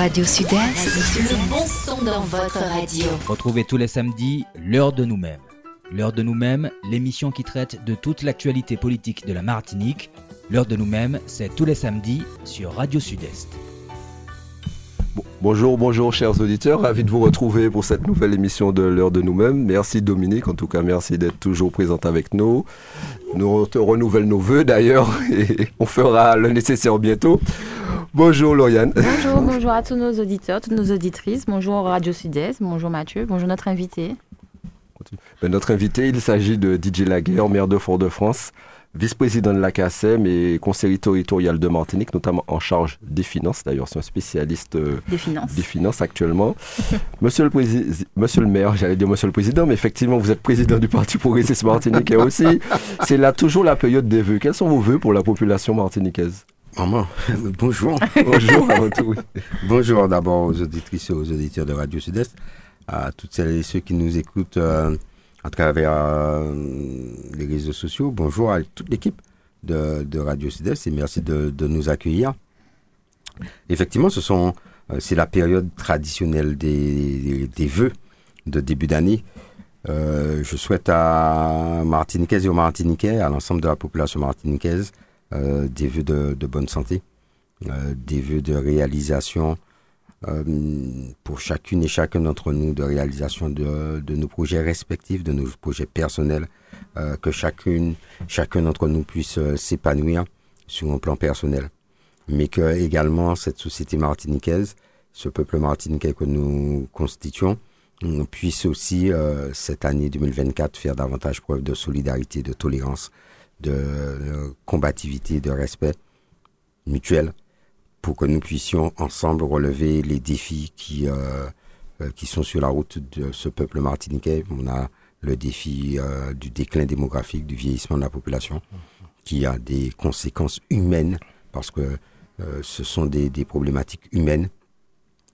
Radio Sud-Est. Le bon son dans votre radio. Retrouvez tous les samedis l'heure de nous-mêmes. L'heure de nous-mêmes, l'émission qui traite de toute l'actualité politique de la Martinique. L'heure de nous-mêmes, c'est tous les samedis sur Radio Sud-Est. Bonjour, bonjour chers auditeurs, ravi de vous retrouver pour cette nouvelle émission de l'heure de nous-mêmes. Merci Dominique, en tout cas merci d'être toujours présente avec nous. Nous te renouvelle nos voeux d'ailleurs et on fera le nécessaire bientôt. Bonjour Lauriane. Bonjour, bonjour à tous nos auditeurs, toutes nos auditrices. Bonjour Radio Sud-Est, bonjour Mathieu, bonjour notre invité. Ben, notre invité, il s'agit de DJ Laguerre, maire de Fort-de-France vice-président de la CACEM et conseiller territorial de Martinique, notamment en charge des finances. D'ailleurs, c'est un spécialiste euh, des, finances. des finances actuellement. monsieur, le monsieur le maire, j'allais dire monsieur le président, mais effectivement, vous êtes président du Parti progressiste martiniquais aussi. C'est là toujours la période des vœux. Quels sont vos vœux pour la population martiniquaise? Maman, bonjour. bonjour Bonjour d'abord aux auditrices et aux auditeurs de Radio Sud-Est, à toutes celles et ceux qui nous écoutent. Euh, à travers euh, les réseaux sociaux. Bonjour à toute l'équipe de, Radio Sud-Est et merci de, nous accueillir. Effectivement, ce sont, euh, c'est la période traditionnelle des, des, vœux de début d'année. Euh, je souhaite à Martiniquais et aux Martiniquais, à l'ensemble de la population martiniquaise, euh, des vœux de, bonne santé, des vœux de réalisation pour chacune et chacun d'entre nous de réalisation de, de, nos projets respectifs, de nos projets personnels, euh, que chacune, chacun d'entre nous puisse euh, s'épanouir sur un plan personnel. Mais que également cette société martiniquaise, ce peuple martiniquais que nous constituons, puisse aussi cette année 2024 faire davantage preuve de solidarité, de tolérance, de combativité, de respect mutuel pour que nous puissions ensemble relever les défis qui, euh, euh, qui sont sur la route de ce peuple martiniquais. On a le défi euh, du déclin démographique, du vieillissement de la population, qui a des conséquences humaines, parce que ce sont des, des, problématiques humaines.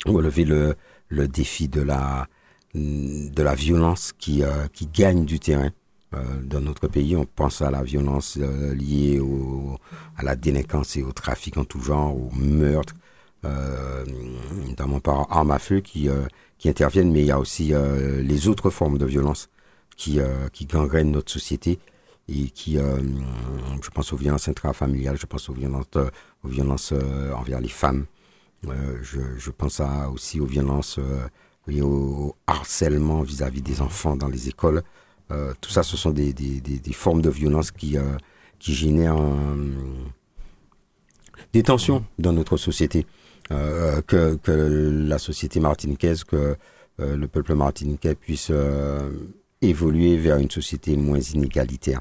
Relever le, le défi de la, de la violence qui, qui gagne du terrain euh, dans notre pays, on pense à la violence euh, liée au, à la délinquance et au trafic en tout genre, au meurtre, euh, notamment par armes à feu qui, qui interviennent, mais il y a aussi les autres formes de violence qui, qui gangrènent notre société et qui, je pense aux violences intrafamiliales, je pense aux violences, aux violences envers les femmes, je, pense aussi aux violences liées au harcèlement vis-à-vis -vis des enfants dans les écoles. Euh, tout ça, ce sont des, des, des, formes de violence qui, euh, qui génèrent euh, des tensions dans notre société. Que, que, la société martiniquaise, que le peuple martiniquais puisse évoluer vers une société moins inégalitaire,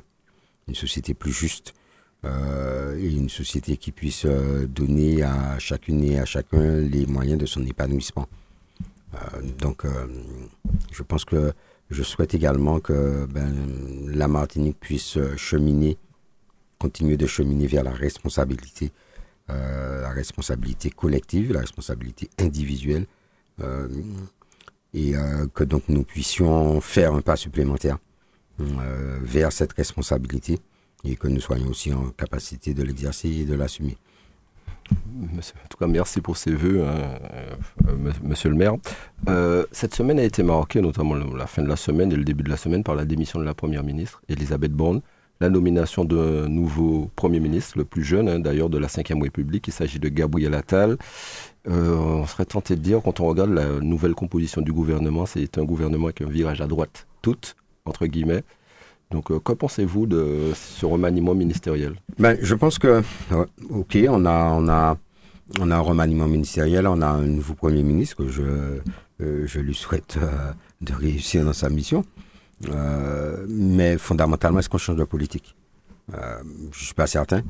une société plus juste. et une société qui puisse donner à chacune et à chacun les moyens de son épanouissement. donc, je pense que je souhaite également que ben, la Martinique puisse euh, cheminer, continuer de cheminer vers la responsabilité, euh, la responsabilité collective, la responsabilité individuelle, euh, et que donc nous puissions faire un pas supplémentaire vers cette responsabilité et que nous soyons aussi en capacité de l'exercer et de l'assumer. En tout cas, merci pour ces voeux, hein, euh, monsieur le maire. Euh, cette semaine a été marquée, notamment la fin de la semaine et le début de la semaine, par la démission de la première ministre, Elisabeth Borne, la nomination d'un nouveau premier ministre, le plus jeune hein, d'ailleurs de la Ve République. Il s'agit de Gabriel Attal. Euh, on serait tenté de dire, quand on regarde la nouvelle composition du gouvernement, c'est un gouvernement avec un virage à droite, toute, entre guillemets. Donc, euh, que pensez-vous de ce remaniement ministériel? Ben, Je pense que, euh, ok, on a, un remaniement ministériel, on a un nouveau Premier ministre que je, euh, lui souhaite de réussir dans sa mission. Mais fondamentalement, est-ce qu'on change de politique? Je ne suis pas certain.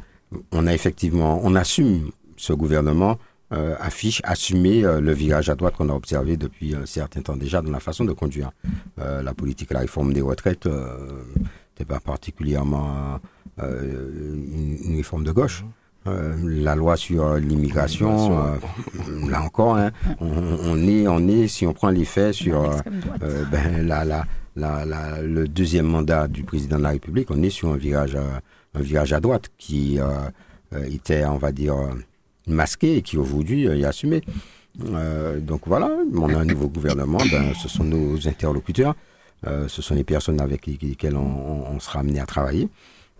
On a effectivement, on assume ce gouvernement euh, affiche assumer euh, le virage à droite qu'on a observé depuis un certain temps déjà dans la façon de conduire euh, la politique. La réforme des retraites n'était pas particulièrement une, une, réforme de gauche. la loi sur l'immigration, là encore, hein, on, on, est, on est, si on prend les faits sur ben, la, la, la, la, le deuxième mandat du président de la République, on est sur un virage, un virage à droite qui était, on va dire, masqué et qui aujourd'hui est assumé. donc voilà, on a un nouveau gouvernement, ben, ce sont nos interlocuteurs, ce sont les personnes avec lesquelles on, sera amené à travailler.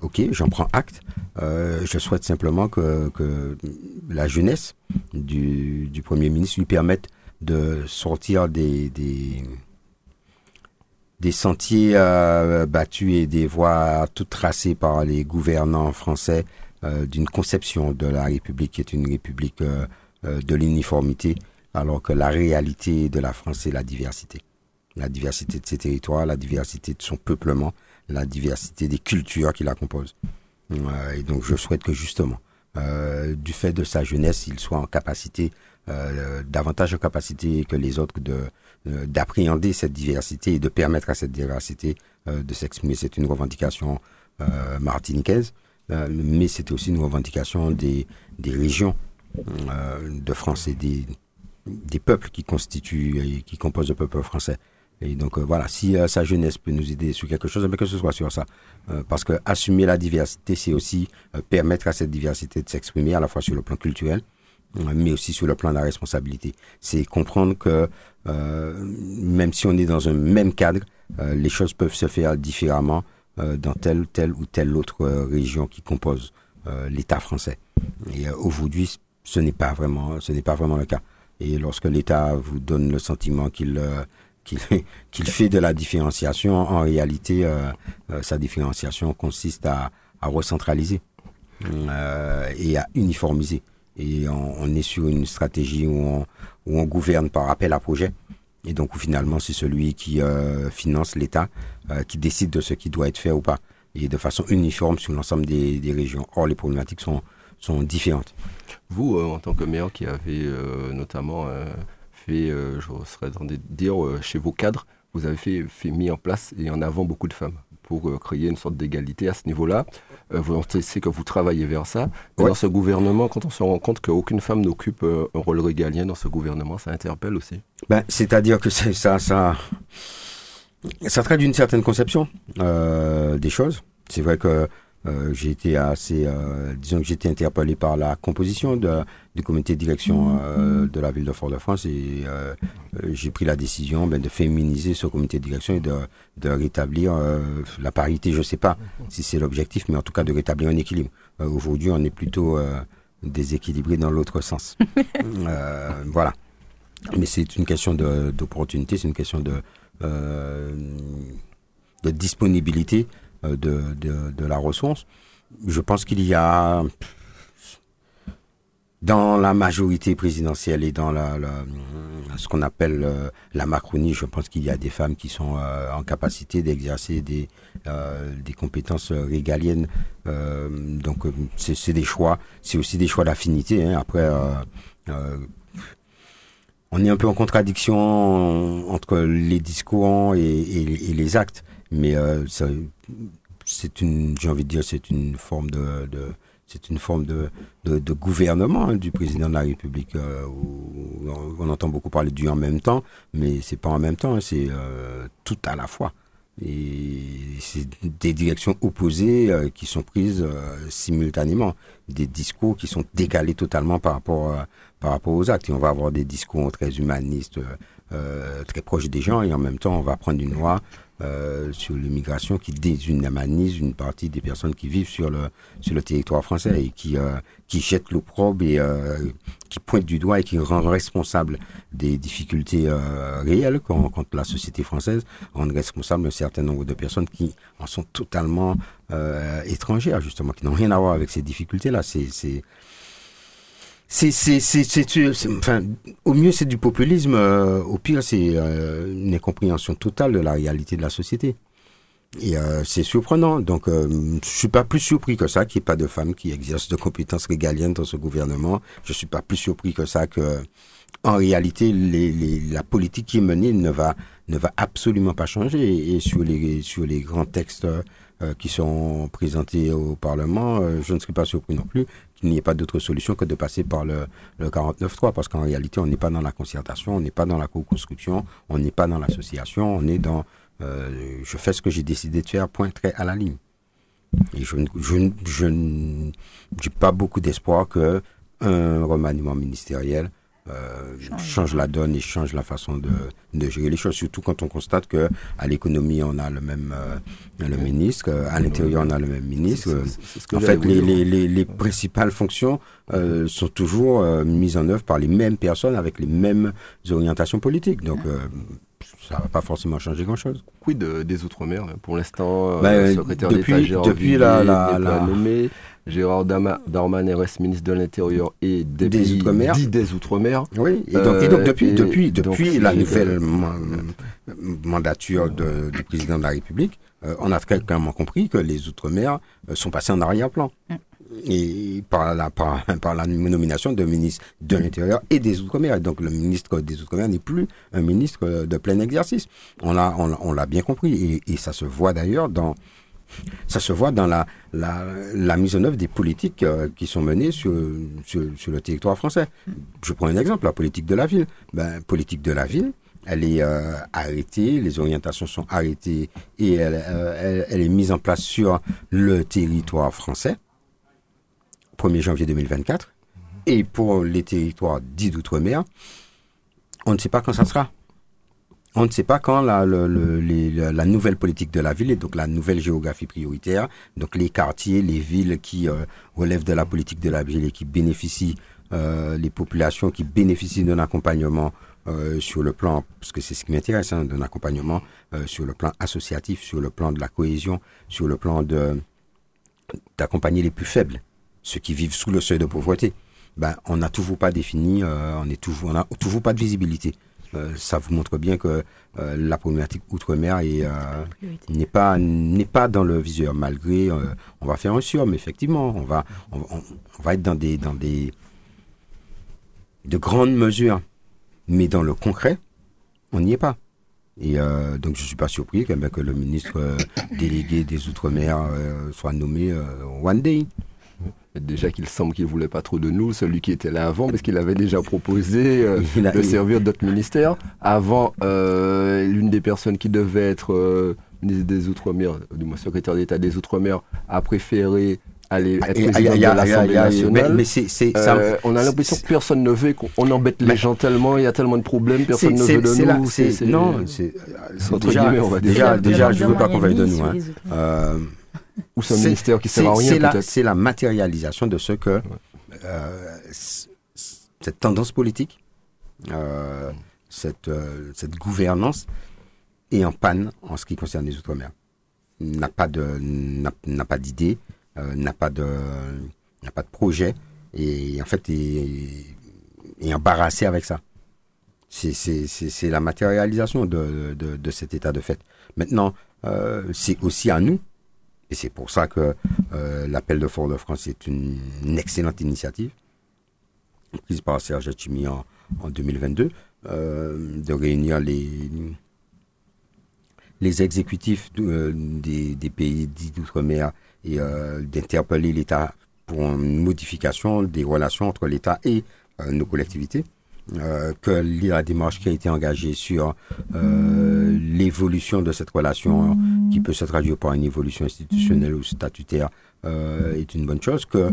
Ok, j'en prends acte. je souhaite simplement que, la jeunesse du, Premier ministre lui permette de sortir des, des, sentiers battus et des voies toutes tracées par les gouvernants français euh, d'une conception de la République qui est une République euh, euh, de l'uniformité, alors que la réalité de la France, c'est la diversité. La diversité de ses territoires, la diversité de son peuplement, la diversité des cultures qui la composent. et donc je souhaite que justement, du fait de sa jeunesse, il soit en capacité, davantage en capacité que les autres de d'appréhender cette diversité et de permettre à cette diversité de s'exprimer. C'est une revendication martiniquaise. Euh, mais c'était aussi une revendication des, régions euh, de France et des, des peuples qui constituent et qui composent le peuple français. Et donc euh, voilà, si sa jeunesse peut nous aider sur quelque chose, mais eh que ce soit sur ça. parce que assumer la diversité, c'est aussi permettre à cette diversité de s'exprimer à la fois sur le plan culturel, mais aussi sur le plan de la responsabilité. C'est comprendre que même si on est dans un même cadre, les choses peuvent se faire différemment dans telle, telle ou telle autre euh, région qui compose euh, l'État français. Et aujourd'hui, ce n'est pas vraiment, ce n'est pas vraiment le cas. Et lorsque l'État vous donne le sentiment qu'il qu'il fait de la différenciation, en réalité, sa différenciation consiste à, à recentraliser et à uniformiser. Et on, on, est sur une stratégie où on, où on gouverne par appel à projet et donc finalement c'est celui qui euh, finance l'État euh, qui décide de ce qui doit être fait ou pas, et de façon uniforme sur l'ensemble des, régions. Or les problématiques sont, sont différentes. Vous, euh, en tant que maire qui avez notamment fait, je serais tenté de dire, chez vos cadres, vous avez fait, fait mis en place et en avant beaucoup de femmes pour euh, créer une sorte d'égalité à ce niveau-là. Euh, c'est que vous travaillez vers ça. Mais dans ce gouvernement, quand on se rend compte qu'aucune femme n'occupe euh, un rôle régalien dans ce gouvernement, ça interpelle aussi. Ben, C'est-à-dire que ça, ça, ça traite d'une certaine conception des choses. C'est vrai que euh, j'ai été assez, euh, disons que été interpellé par la composition de, du comité de direction euh, de la ville de Fort-de-France et j'ai pris la décision ben, de féminiser ce comité de direction et de, de rétablir la parité. Je ne sais pas si c'est l'objectif, mais en tout cas de rétablir un équilibre. Aujourd'hui, on est plutôt déséquilibré dans l'autre sens. voilà. Mais c'est une question d'opportunité, c'est une question de, de disponibilité euh, de, de, la ressource. Je pense qu'il y a dans la majorité présidentielle et dans la, ce qu'on appelle euh, la Macronie, je pense qu'il y a des femmes qui sont euh, en capacité d'exercer des, des compétences régaliennes. donc c'est des choix, c'est aussi des choix d'affinité. Hein. Après, on est un peu en contradiction entre les discours et, et les actes, mais ça, c'est une, j'ai envie de dire, c'est une forme de, c'est une forme de, de, gouvernement hein, du président de la République. Euh, où on entend beaucoup parler du en même temps, mais c'est pas en même temps, hein, c'est euh, tout à la fois. Et c'est des directions opposées euh, qui sont prises euh, simultanément, des discours qui sont décalés totalement par rapport par rapport aux actes. Et on va avoir des discours très humanistes, très proches des gens, et en même temps on va prendre une loi euh, sur l'immigration qui déshumanise une partie des personnes qui vivent sur le sur le territoire français et qui euh, qui jette l'opprobre et euh, qui pointe du doigt et qui rend responsable des difficultés réelles quand, la société française rend responsable un certain nombre de personnes qui en sont totalement étrangères justement qui n'ont rien à voir avec ces difficultés là c'est c'est c'est, c'est, enfin, au mieux c'est du populisme, euh, au pire c'est euh, une incompréhension totale de la réalité de la société. Et euh, c'est surprenant. Donc, je suis pas plus surpris que ça qu'il n'y ait pas de femmes qui exercent de compétences régaliennes dans ce gouvernement. Je suis pas plus surpris que ça que, en réalité, les, les, la politique qui est menée ne va ne va absolument pas changer. Et sur les sur les grands textes qui sont présentés au Parlement, je ne serais pas surpris non plus qu'il n'y ait pas d'autre solution que de passer par le, le 49.3, parce qu'en réalité, on n'est pas dans la concertation, on n'est pas dans la co-construction, on n'est pas dans l'association, on est dans euh, je fais ce que j'ai décidé de faire, point très à la ligne. Et je, je, je n'ai pas beaucoup d'espoir que un remaniement ministériel euh, change la donne et change la façon de, de, gérer les choses. Surtout quand on constate que à l'économie on a le même euh, le ministre, à l'intérieur on a le même ministre. en fait, les, les, les, les, principales fonctions euh, sont toujours euh, mises en œuvre par les mêmes personnes avec les mêmes orientations politiques. Donc ça va pas forcément changer grand-chose. Quid des Outre-mer Pour l'instant, ben, secrétaire depuis, depuis la, la, la, nommé. Gérard Darmanin reste ministre de l'Intérieur et des, des Outre-mer. des Outre-mer. Oui, et donc, et donc depuis, euh, depuis, depuis la nouvelle mandature de, du président de la République, euh, on a clairement compris que les Outre-mer euh, sont passés en arrière-plan. Mm. Et par la, par, par, la nomination de ministre de l'Intérieur et des Outre-mer. Donc le ministre des Outre-mer n'est plus un ministre de plein exercice. On l'a on, on l'a bien compris. Et, et ça se voit d'ailleurs dans ça se voit dans la, mise en œuvre des politiques euh, qui sont menées sur, le territoire français. Je prends un exemple, la politique de la ville. Ben, politique de la ville, elle est euh, arrêtée, les orientations sont arrêtées et euh, elle, elle, est mise en place sur le territoire français, 1er janvier 2024. Et pour les territoires dits d'outre-mer, on ne sait pas quand ça sera. On ne sait pas quand la, nouvelle politique de la ville et donc la nouvelle géographie prioritaire, donc les quartiers, les villes qui euh, relèvent de la politique de la ville et qui bénéficient, euh, les populations qui bénéficient d'un accompagnement euh, sur le plan, parce que c'est ce qui m'intéresse, hein, d'un accompagnement sur le plan associatif, sur le plan de la cohésion, sur le plan d'accompagner les plus faibles, ceux qui vivent sous le seuil de pauvreté. Ben, on n'a toujours pas défini, on est toujours, on toujours pas de visibilité. Euh, ça vous montre bien que euh, la problématique outre-mer euh, n'est pas n'est pas dans le viseur malgré on va faire un sur mais effectivement on va on, va être dans des dans des de grandes mesures. Mais dans le concret on n'y est pas. Et donc je suis pas surpris que, que le ministre délégué des outre-mer soit nommé one day Déjà qu'il semble qu'il voulait pas trop de nous, celui qui était là avant, parce qu'il avait déjà proposé euh, de servir d'autres ministères. Avant, euh, l'une des personnes qui devait être euh, ministre des Outre-mer, du moins secrétaire d'État des Outre-mer, a préféré aller être président de l'Assemblée nationale. Mais, c'est, euh, on a l'impression que personne ne veut, qu'on embête les gens tellement, il y a tellement de problèmes, personne ne veut de nous. c'est, non, c'est, déjà, déjà, déjà, je veux pas qu'on veuille de nous. Ou c'est un ministère qui sert à rien C'est la matérialisation de ce que euh, cette tendance politique, euh, cette, euh, cette gouvernance est en panne en ce qui concerne les Outre-mer. N'a pas de n'a pas d'idée, n'a pas de n'a pas de projet et en fait est, est embarrassé avec ça. C'est la matérialisation de, de, de, cet état de fait. Maintenant, c'est aussi à nous et c'est pour ça que euh, l'appel de Fort-de-France est une, excellente initiative, prise par Serge Chimi en, en 2022, euh, de réunir les, les exécutifs euh, des, des, pays dits d'outre-mer et d'interpeller l'État pour une modification des relations entre l'État et nos collectivités. Euh, que la démarche qui a été engagée sur euh, l'évolution de cette relation qui peut se traduire par une évolution institutionnelle ou statutaire euh, est une bonne chose, que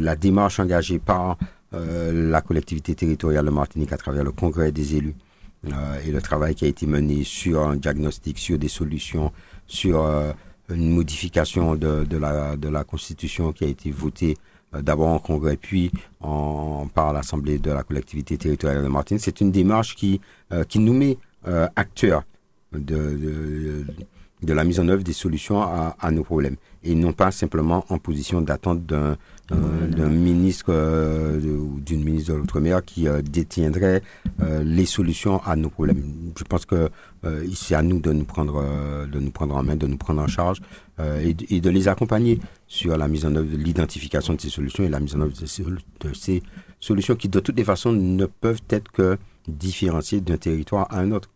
la démarche engagée par la collectivité territoriale de Martinique à travers le congrès des élus et le travail qui a été mené sur un diagnostic, sur des solutions, sur une modification de, la, constitution qui a été votée d'abord en congrès, puis en, par l'Assemblée de la collectivité territoriale de Martinique. C'est une démarche qui, euh, qui nous met euh, acteurs de, de, de, la mise en œuvre des solutions à, à, nos problèmes et non pas simplement en position d'attente d'un d'un ministre ou d'une ministre de l'outre-mer qui détiendrait les solutions à nos problèmes. Je pense que c'est à nous de nous prendre de nous prendre en main, de nous prendre en charge et, et, de les accompagner sur la mise en œuvre, l'identification de ces solutions et la mise en œuvre de ces, de ces solutions qui, de toutes les façons, ne peuvent être que différenciées d'un territoire à un autre.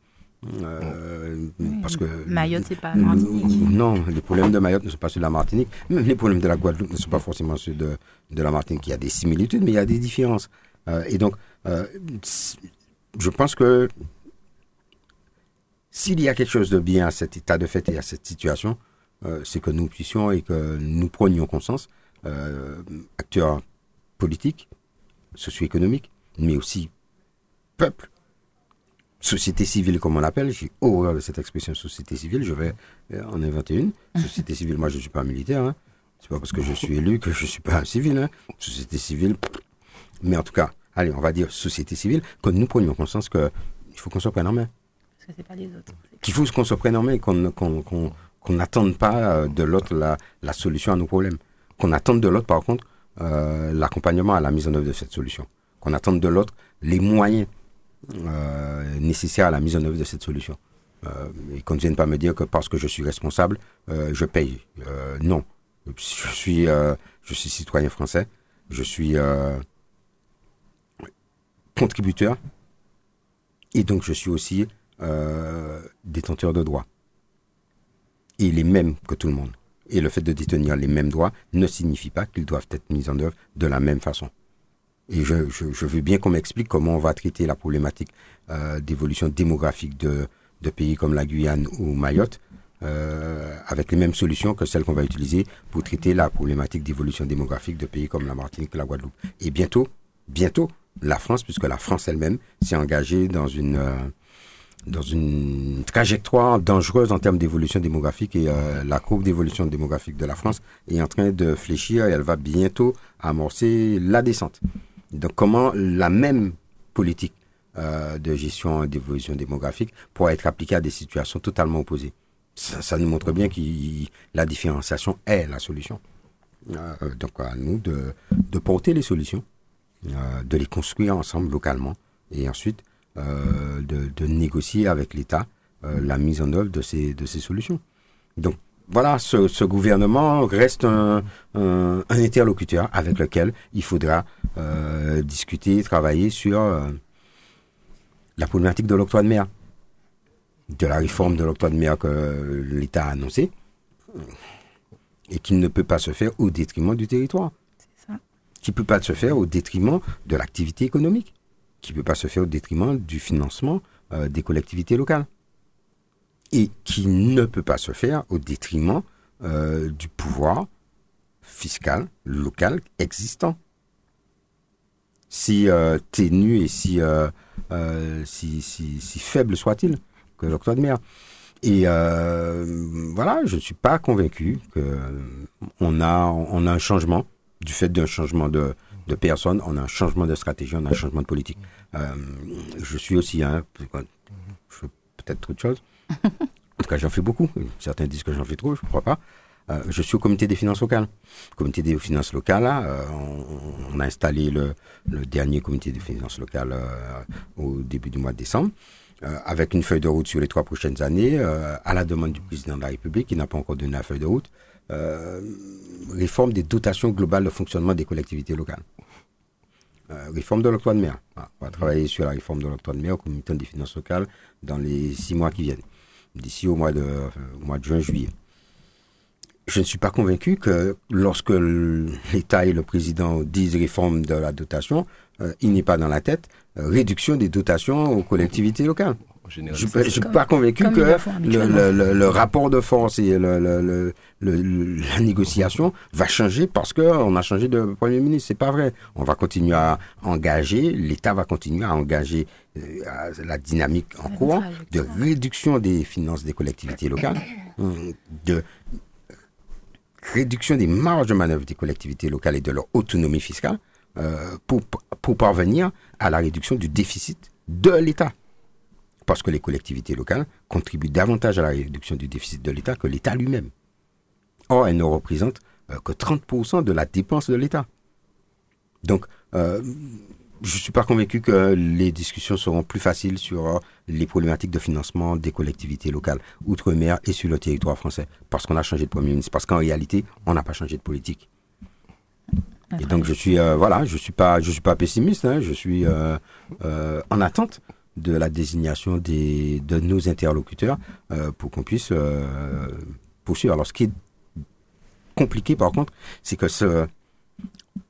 Euh, parce que Mayotte, c'est pas Martinique. Non, les problèmes de Mayotte ne sont pas ceux de la Martinique. Même les problèmes de la Guadeloupe ne sont pas forcément ceux de, de la Martinique. Il y a des similitudes, mais il y a des différences. Euh, et donc, euh, je pense que s'il y a quelque chose de bien à cet état de fait et à cette situation, c'est que nous puissions et que nous prenions conscience, acteurs politiques, socio-économiques, mais aussi peuple, société civile comme on l'appelle, j'ai horreur de cette expression société civile, je vais euh, en inventer une. Société civile, moi je ne suis pas militaire, hein. c'est pas parce que je suis élu que je ne suis pas un civil. Hein. Société civile, mais en tout cas, allez, on va dire société civile, que nous prenions conscience qu'il faut qu'on se prenne en main. Parce que c'est pas les autres. Qu'il faut qu'on se prenne en main et qu'on n'attende pas euh, de l'autre la, la solution à nos problèmes. Qu'on attende de l'autre, par contre, euh, l'accompagnement à la mise en œuvre de cette solution. Qu'on attende de l'autre les moyens euh, nécessaires à la mise en œuvre de cette solution. Euh, et qu'on ne vienne pas me dire que parce que je suis responsable, euh, je paye. Euh, non. Je suis, euh, je suis citoyen français. Je suis contributeur. Et donc, je suis aussi détenteur de droits. Et les mêmes que tout le monde. Et le fait de détenir les mêmes droits ne signifie pas qu'ils doivent être mis en œuvre de la même façon. Et je, je, je veux bien qu'on m'explique comment on va traiter la problématique euh, d'évolution démographique de, de pays comme la Guyane ou Mayotte euh, avec les mêmes solutions que celles qu'on va utiliser pour traiter la problématique d'évolution démographique de pays comme la Martinique la Guadeloupe. Et bientôt, bientôt, la France, puisque la France elle-même s'est engagée dans une, euh, dans une trajectoire dangereuse en termes d'évolution démographique et euh, la courbe d'évolution démographique de la France est en train de fléchir et elle va bientôt amorcer la descente. Donc comment la même politique euh, de gestion et d'évolution démographique pourra être appliquée à des situations totalement opposées? Ça, nous montre bien que la différenciation est la solution. Euh, donc à nous de, porter les solutions, euh, de les construire ensemble localement et ensuite de, négocier avec l'État la mise en œuvre de ces, solutions. Donc voilà, ce, gouvernement reste un interlocuteur avec lequel il faudra euh, discuter, travailler sur euh, la problématique de l'octroi de mer de la réforme de l'octroi de mer que l'État a annoncé et qui ne peut pas se faire au détriment du territoire. Ça. Qui ne peut pas se faire au détriment de l'activité économique. Qui ne peut pas se faire au détriment du financement euh, des collectivités locales. Et qui ne peut pas se faire au détriment du pouvoir fiscal local existant. Si euh, ténu et si, euh, euh, si, si, si faible soit-il que l'octroi de mer. Et euh, voilà, je ne suis pas convaincu qu'on a, on a un changement, du fait d'un changement de, de personnes, on a un changement de stratégie, on a un changement de politique. Je suis aussi, hein, je fais peut-être trop de choses. En tout cas, j'en fais beaucoup. Certains disent que j'en fais trop, je ne crois pas. Euh, je suis au comité des finances locales. Le comité des finances locales, euh, on, a installé le, dernier comité des finances locales euh, au début du mois de décembre avec une feuille de route sur les trois prochaines années, à la demande du président de la République, qui n'a pas encore donné la feuille de route, réforme des dotations globales de fonctionnement des collectivités locales. Réforme de l'octroi de mer. Voilà. On va travailler sur la réforme de l'octroi de mer au comité des finances locales dans les six mois qui viennent, d'ici au mois de juin-juillet. Je ne suis pas convaincu que lorsque l'État et le président disent réforme de la dotation, euh, il n'est pas dans la tête euh, réduction des dotations aux collectivités locales. Je ne suis pas convaincu que le, le, le, le, rapport de force et la négociation va changer parce qu'on a changé de Premier ministre. C'est pas vrai. On va continuer à engager, l'État va continuer à engager euh, la dynamique en cours de réduction des finances des collectivités locales, de réduction des marges de manœuvre des collectivités locales et de leur autonomie fiscale euh, pour, pour parvenir à la réduction du déficit de l'État. Parce que les collectivités locales contribuent davantage à la réduction du déficit de l'État que l'État lui-même. Or, elles ne représentent euh, que 30% de la dépense de l'État. Donc, euh, je ne suis pas convaincu que les discussions seront plus faciles sur euh, les problématiques de financement des collectivités locales, outre-mer et sur le territoire français, parce qu'on a changé de Premier ministre, parce qu'en réalité, on n'a pas changé de politique. Et donc je suis euh, voilà, je suis pas je suis pas pessimiste, hein, je suis euh, euh, en attente de la désignation des de nos interlocuteurs pour qu'on puisse poursuivre. Alors ce qui est compliqué par contre, c'est que ce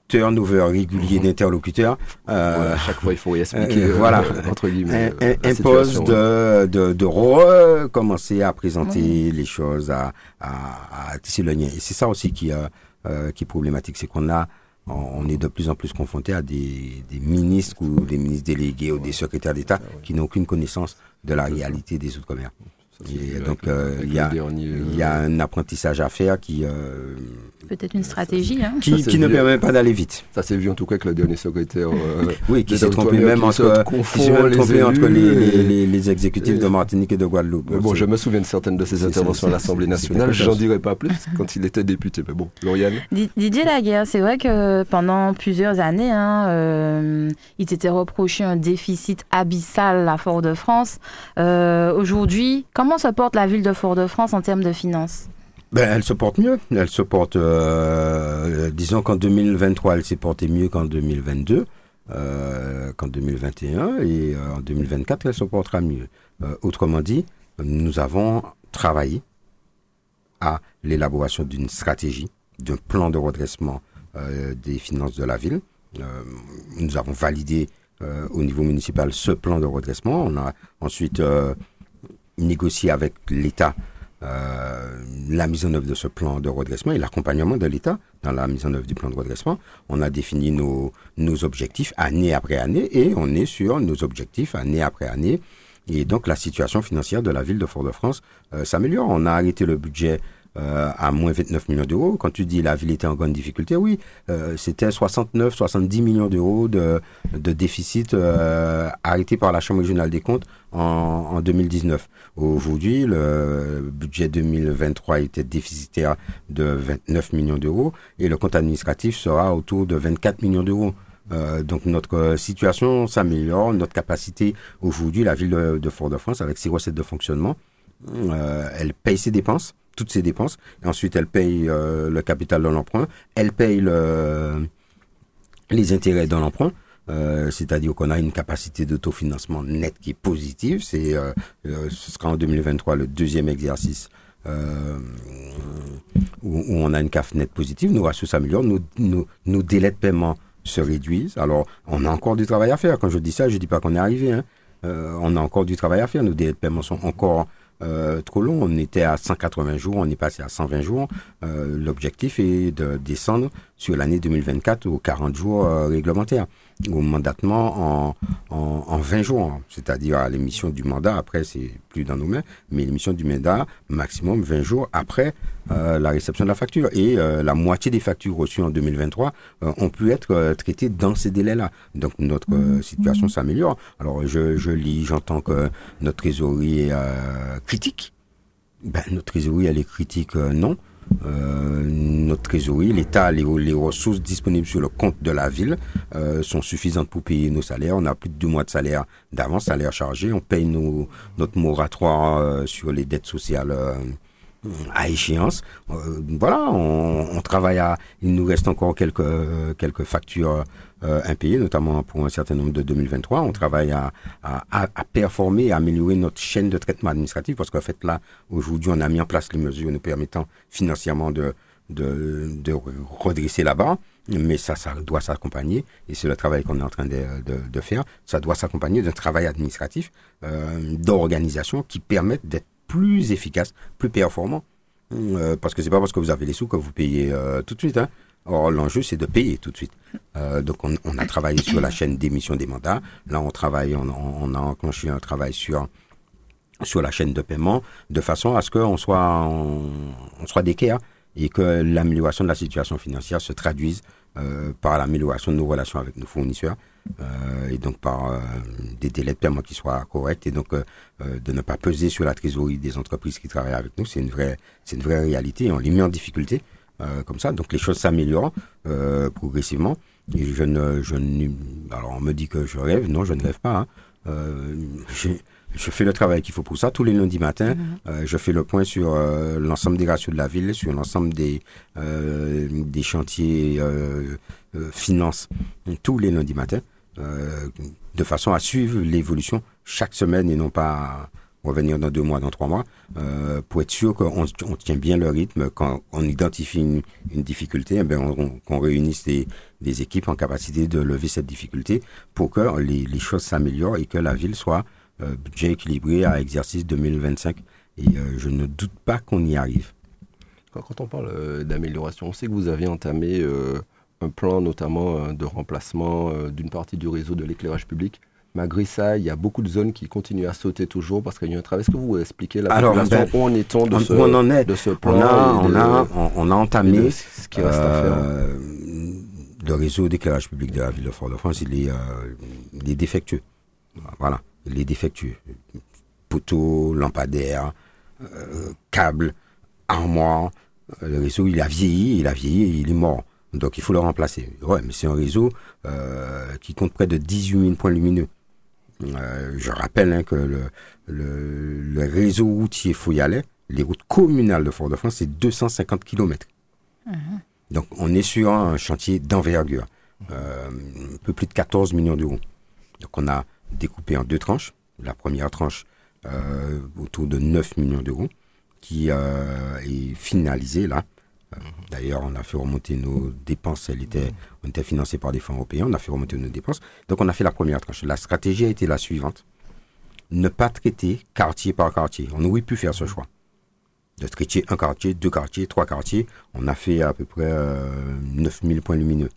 turnover régulier d'interlocuteurs. Euh, à chaque fois, il faut y expliquer. Euh, voilà. entre guillemets. Euh, impose de, de, de recommencer à présenter oui. les choses, à, à, à tisser le lien. Et c'est ça aussi qui, euh, qui est problématique. C'est qu'on a on est de plus en plus confronté à des, des ministres ou des ministres délégués ou des secrétaires d'État qui n'ont aucune connaissance de la réalité des outre-mer. Et donc, euh, il y, a, il y a un apprentissage à faire qui. Euh, Peut-être une stratégie. Hein. Qui, qui ne permet pas d'aller vite. Ça s'est vu en tout cas que le dernier secrétaire. Euh, oui, qui s'est trompé même entre, qui même trompé les, entre les, les, les, exécutifs de Martinique et de Guadeloupe. bon, je me souviens de certaines de ses interventions à l'Assemblée nationale. J'en dirai pas plus quand il était député. Mais bon, Lauriane. Didier Laguerre, c'est vrai que pendant plusieurs années, hein, euh, il s'était reproché un déficit abyssal à Fort-de-France. Euh, Aujourd'hui, comment se porte la ville de Fort-de-France en termes de finances ben, elle se porte mieux. Elle se porte, euh, disons qu'en 2023, elle s'est portée mieux qu'en 2022, euh, qu'en 2021, et euh, en 2024, elle se portera mieux. Autrement dit, nous avons travaillé à l'élaboration d'une stratégie, d'un plan de redressement des finances de la ville. nous avons validé au niveau municipal ce plan de redressement. On a ensuite négocié avec l'État euh, la mise en œuvre de ce plan de redressement et l'accompagnement de l'État dans la mise en œuvre du plan de redressement. On a défini nos, nos objectifs année après année et on est sur nos objectifs année après année. Et donc la situation financière de la ville de Fort-de-France euh, s'améliore. On a arrêté le budget euh, à moins 29 millions d'euros. Quand tu dis la ville était en grande difficulté, oui, euh, c'était 69, 70 millions d'euros de, de déficit euh, arrêté par la Chambre régionale des comptes en, en 2019. Aujourd'hui, le budget 2023 était déficitaire de 29 millions d'euros et le compte administratif sera autour de 24 millions d'euros. Euh, donc notre situation s'améliore, notre capacité aujourd'hui, la ville de, de Fort-de-France, avec ses recettes de fonctionnement, euh, elle paye ses dépenses toutes ses dépenses. Et ensuite, elle paye euh, le capital de l'emprunt. Elle paye le, les intérêts de l'emprunt. Euh, c'est-à-dire qu'on a une capacité d'autofinancement net qui est positive. C'est, euh, ce sera en 2023 le deuxième exercice où, on a une CAF nette positive. Nos ratios s'améliorent, nos, nos, nos, délais de paiement se réduisent. Alors, on a encore du travail à faire. Quand je dis ça, je dis pas qu'on est arrivé. Hein. on a encore du travail à faire. Nos délais de paiement sont encore euh, trop long. On était à 180 jours, on est passé à 120 jours. Euh, L'objectif est de descendre sur l'année 2024 aux 40 jours euh, réglementaires, au mandatement en, en, en 20 jours, c'est-à-dire à, l'émission du mandat. Après, c'est plus dans nos mains, mais l'émission du mandat, maximum 20 jours après euh, la réception de la facture. Et euh, la moitié des factures reçues en 2023 euh, ont pu être traitées dans ces délais-là. Donc notre situation s'améliore. Alors je, je lis, j'entends que notre trésorerie est critique. Ben, notre trésorerie, elle est critique, non. Euh, notre trésorerie, l'État, les, les, ressources disponibles sur le compte de la ville euh, sont suffisantes pour payer nos salaires. On a plus de deux mois de salaire d'avance, salaire chargé. On paye nos, notre moratoire euh, sur les dettes sociales à échéance. Euh, voilà, on, on, travaille à. Il nous reste encore quelques quelques factures euh, impayées, notamment pour un certain nombre de 2023. On travaille à, à, à performer, à améliorer notre chaîne de traitement administratif, parce qu'en fait là, aujourd'hui, on a mis en place les mesures nous permettant financièrement de de, de redresser là-bas, mais ça, ça doit s'accompagner, et c'est le travail qu'on est en train de, de, de faire, ça doit s'accompagner d'un travail administratif, euh, d'organisation qui permettent d'être plus efficace, plus performant. Euh, parce que c'est pas parce que vous avez les sous que vous payez euh, tout de suite. Hein. Or, l'enjeu, c'est de payer tout de suite. Euh, donc, on, a travaillé sur la chaîne d'émission des mandats. Là, on travaille, on, on a enclenché un travail sur sur la chaîne de paiement, de façon à ce qu'on soit, on, on soit d'équerre et que l'amélioration de la situation financière se traduise par l'amélioration de nos relations avec nos fournisseurs euh, et donc par euh, des délais de paiement qui soient corrects et donc euh, de ne pas peser sur la trésorerie des entreprises qui travaillent avec nous. C'est une vraie, c'est une vraie réalité. On les met en difficulté comme ça. Donc les choses s'améliorent progressivement. Et je ne, je ne, alors on me dit que je rêve. Non, je ne rêve pas. Hein. je fais le travail qu'il faut pour ça. Tous les lundis matins, mmh. euh, je fais le point sur l'ensemble des ratios de la ville, sur l'ensemble des, des chantiers finances, tous les lundis matins, de façon à suivre l'évolution chaque semaine et non pas revenir dans deux mois, dans trois mois, pour être sûr qu'on on tient bien le rythme. Quand on identifie une, une difficulté, eh ben on, qu'on réunisse des, des équipes en capacité de lever cette difficulté pour que les, les choses s'améliorent et que la ville soit euh, budget équilibré à exercice 2025. Et euh, je ne doute pas qu'on y arrive. Quand, on parle euh, d'amélioration, on sait que vous avez entamé un plan notamment de remplacement d'une partie du réseau de l'éclairage public. Malgré ça, il y a beaucoup de zones qui continuent à sauter toujours parce qu'il y a un travail. Est-ce que vous expliquez la Alors, ben, où en est-on de, ce, on en est? de ce plan On a, on a, on, a entamé ce qui reste à faire euh, le réseau d'éclairage public de la ville de Fort-de-France, il est, euh, il est défectueux. Voilà, il est défectueux. Poteaux, lampadaires, euh, câbles, armoires. Euh, Le réseau, il a vieilli, il a vieilli, il est mort. Donc il faut le remplacer. Ouais, mais c'est un réseau euh, qui compte près de 18 000 points lumineux. Euh, je rappelle hein, que le, le, le réseau routier Fouillalais, les routes communales de Fort-de-France, c'est 250 km. Donc on est sur un chantier d'envergure, euh, un peu plus de 14 millions d'euros. Donc on a découpé en deux tranches. La première tranche euh, autour de 9 millions d'euros qui euh, est finalisée là. D'ailleurs, on a fait remonter nos dépenses. Elle était, on était financé par des fonds européens. On a fait remonter nos dépenses. Donc, on a fait la première tranche. La stratégie a été la suivante ne pas traiter quartier par quartier. On aurait pu faire ce choix. De traiter un quartier, deux quartiers, trois quartiers. On a fait à peu près euh, 9000 points lumineux.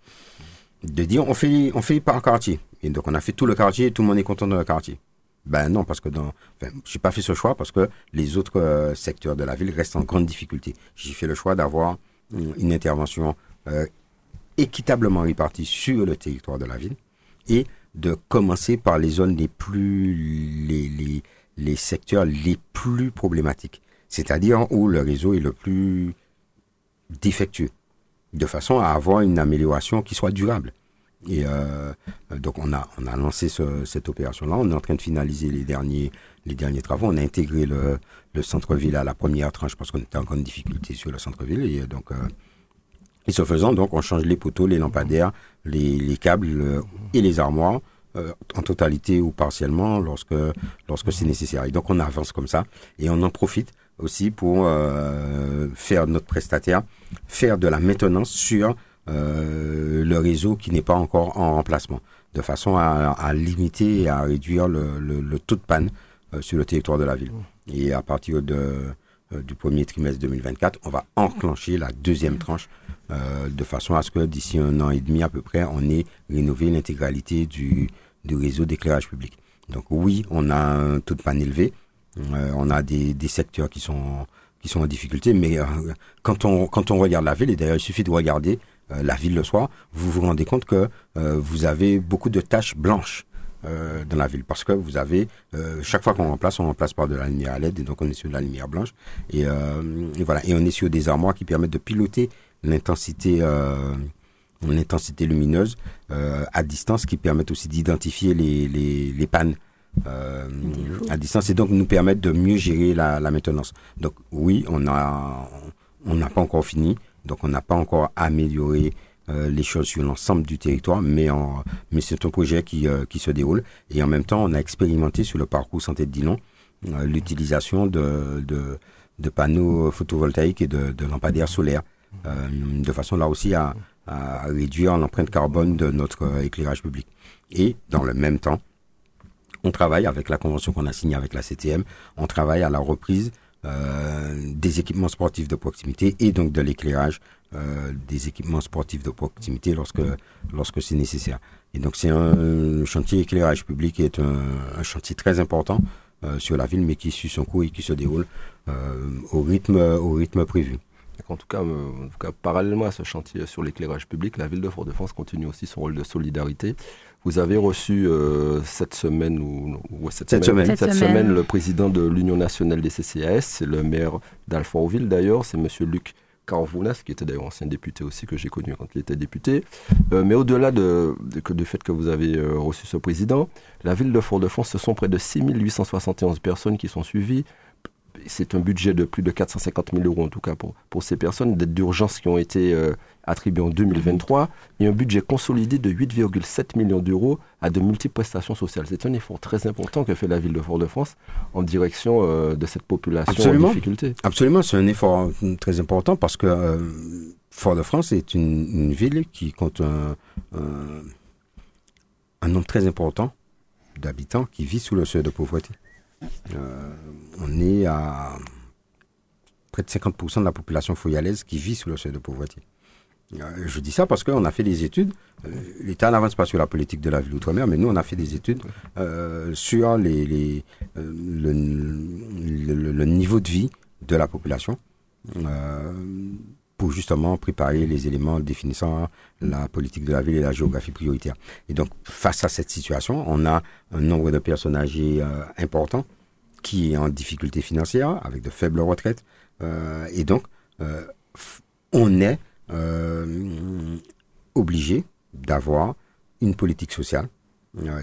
De dire, on fait, on fait par quartier. Et donc, on a fait tout le quartier et tout le monde est content de le quartier. Ben non, parce que dans, enfin, j'ai pas fait ce choix parce que les autres euh, secteurs de la ville restent en grande difficulté. J'ai fait le choix d'avoir une intervention euh, équitablement répartie sur le territoire de la ville et de commencer par les zones les plus, les, les, les secteurs les plus problématiques, c'est-à-dire où le réseau est le plus défectueux, de façon à avoir une amélioration qui soit durable. Et euh, donc on a on a lancé ce- cette opération-là. On est en train de finaliser les derniers les derniers travaux. On a intégré le, le centre-ville à la première tranche parce qu'on était en grande difficulté sur le centre-ville. Et donc euh, ce faisant, donc on change les poteaux, les lampadaires, les, les câbles euh, et les armoires euh, en totalité ou partiellement lorsque lorsque c'est nécessaire. Et donc on avance comme ça et on en profite aussi pour euh, faire notre prestataire faire de la maintenance sur euh, le réseau qui n'est pas encore en remplacement, de façon à, limiter et à réduire le, le, taux de panne euh, sur le territoire de la ville. Et à partir euh, du premier trimestre 2024, on va enclencher la deuxième tranche euh, de façon à ce que d'ici un an et demi à peu près, on ait rénové l'intégralité du, réseau d'éclairage public. Donc oui, on a un taux de panne élevé, euh, on a des, secteurs qui sont qui sont en difficulté, mais euh, quand on quand on regarde la ville, et d'ailleurs il suffit de regarder euh, la ville le soir, vous vous rendez compte que euh, vous avez beaucoup de taches blanches euh, dans la ville. Parce que vous avez euh, chaque fois qu'on remplace, on remplace par de la lumière à LED et donc on est sur de la lumière blanche. Et, euh, et voilà. Et on est sur des armoires qui permettent de piloter l'intensité l'intensité lumineuse à distance qui permettent aussi d'identifier les, les, les pannes euh, à distance et donc nous permettent de mieux gérer la, la maintenance. Donc oui, on a on n'a pas encore fini, donc on n'a pas encore amélioré euh, les choses sur l'ensemble du territoire, mais en, mais c'est un projet qui euh, qui se déroule et en même temps on a expérimenté sur le parcours santé de Dillon euh, l'utilisation de, de de panneaux photovoltaïques et de, de lampadaires solaires euh, de façon là aussi à, à réduire l'empreinte carbone de notre éclairage public. Et dans le même temps, on travaille avec la convention qu'on a signée avec la CTM, on travaille à la reprise des équipements sportifs de proximité et donc de l'éclairage euh, des équipements sportifs de proximité lorsque lorsque c'est nécessaire. Et donc c'est un chantier éclairage public qui est un, un chantier très important euh, sur la ville, mais qui suit son cours et qui se déroule euh, au rythme au rythme prévu. En tout, cas, euh, en tout cas, parallèlement à ce chantier sur l'éclairage public, la ville de Fort-de-France continue aussi son rôle de solidarité. Vous avez reçu euh, cette semaine ou, ou cette, Cette semaine, semaine. Cette cette semaine. semaine, le président de l'Union nationale des CCAS, c'est le maire d'Alfortville d'ailleurs, c'est Monsieur Luc Carvounas, qui était d'ailleurs ancien député aussi, que j'ai connu quand il était député. Euh, mais au-delà de, de- que- du fait que vous avez euh, reçu ce président, la ville de Fort-de-France, ce sont près de 6871 personnes qui sont suivies. C'est un budget de plus de 450 000 euros en tout cas pour, pour ces personnes, d'aides d'urgence qui ont été euh, attribuées en 2023, et un budget consolidé de 8,7 millions d'euros à de multiples prestations sociales. C'est un effort très important que fait la ville de Fort-de-France en direction euh, de cette population Absolument. en difficulté. Absolument, c'est un effort euh, très important parce que euh, Fort-de-France est une, une ville qui compte un, un, un nombre très important d'habitants qui vivent sous le seuil de pauvreté. Euh, on est à près de 50% de la population foyalaise qui vit sous le seuil de pauvreté. Je dis ça parce qu'on a fait des études. L'État n'avance pas sur la politique de la ville outre-mer, mais nous, on a fait des études sur les, le, niveau de vie de la population pour justement préparer les éléments définissant la politique de la ville et la géographie prioritaire. Et donc, face à cette situation, on a un nombre de personnes âgées euh, important qui est en difficulté financière, avec de faibles retraites. Euh, et donc, euh, on est obligé d'avoir une politique sociale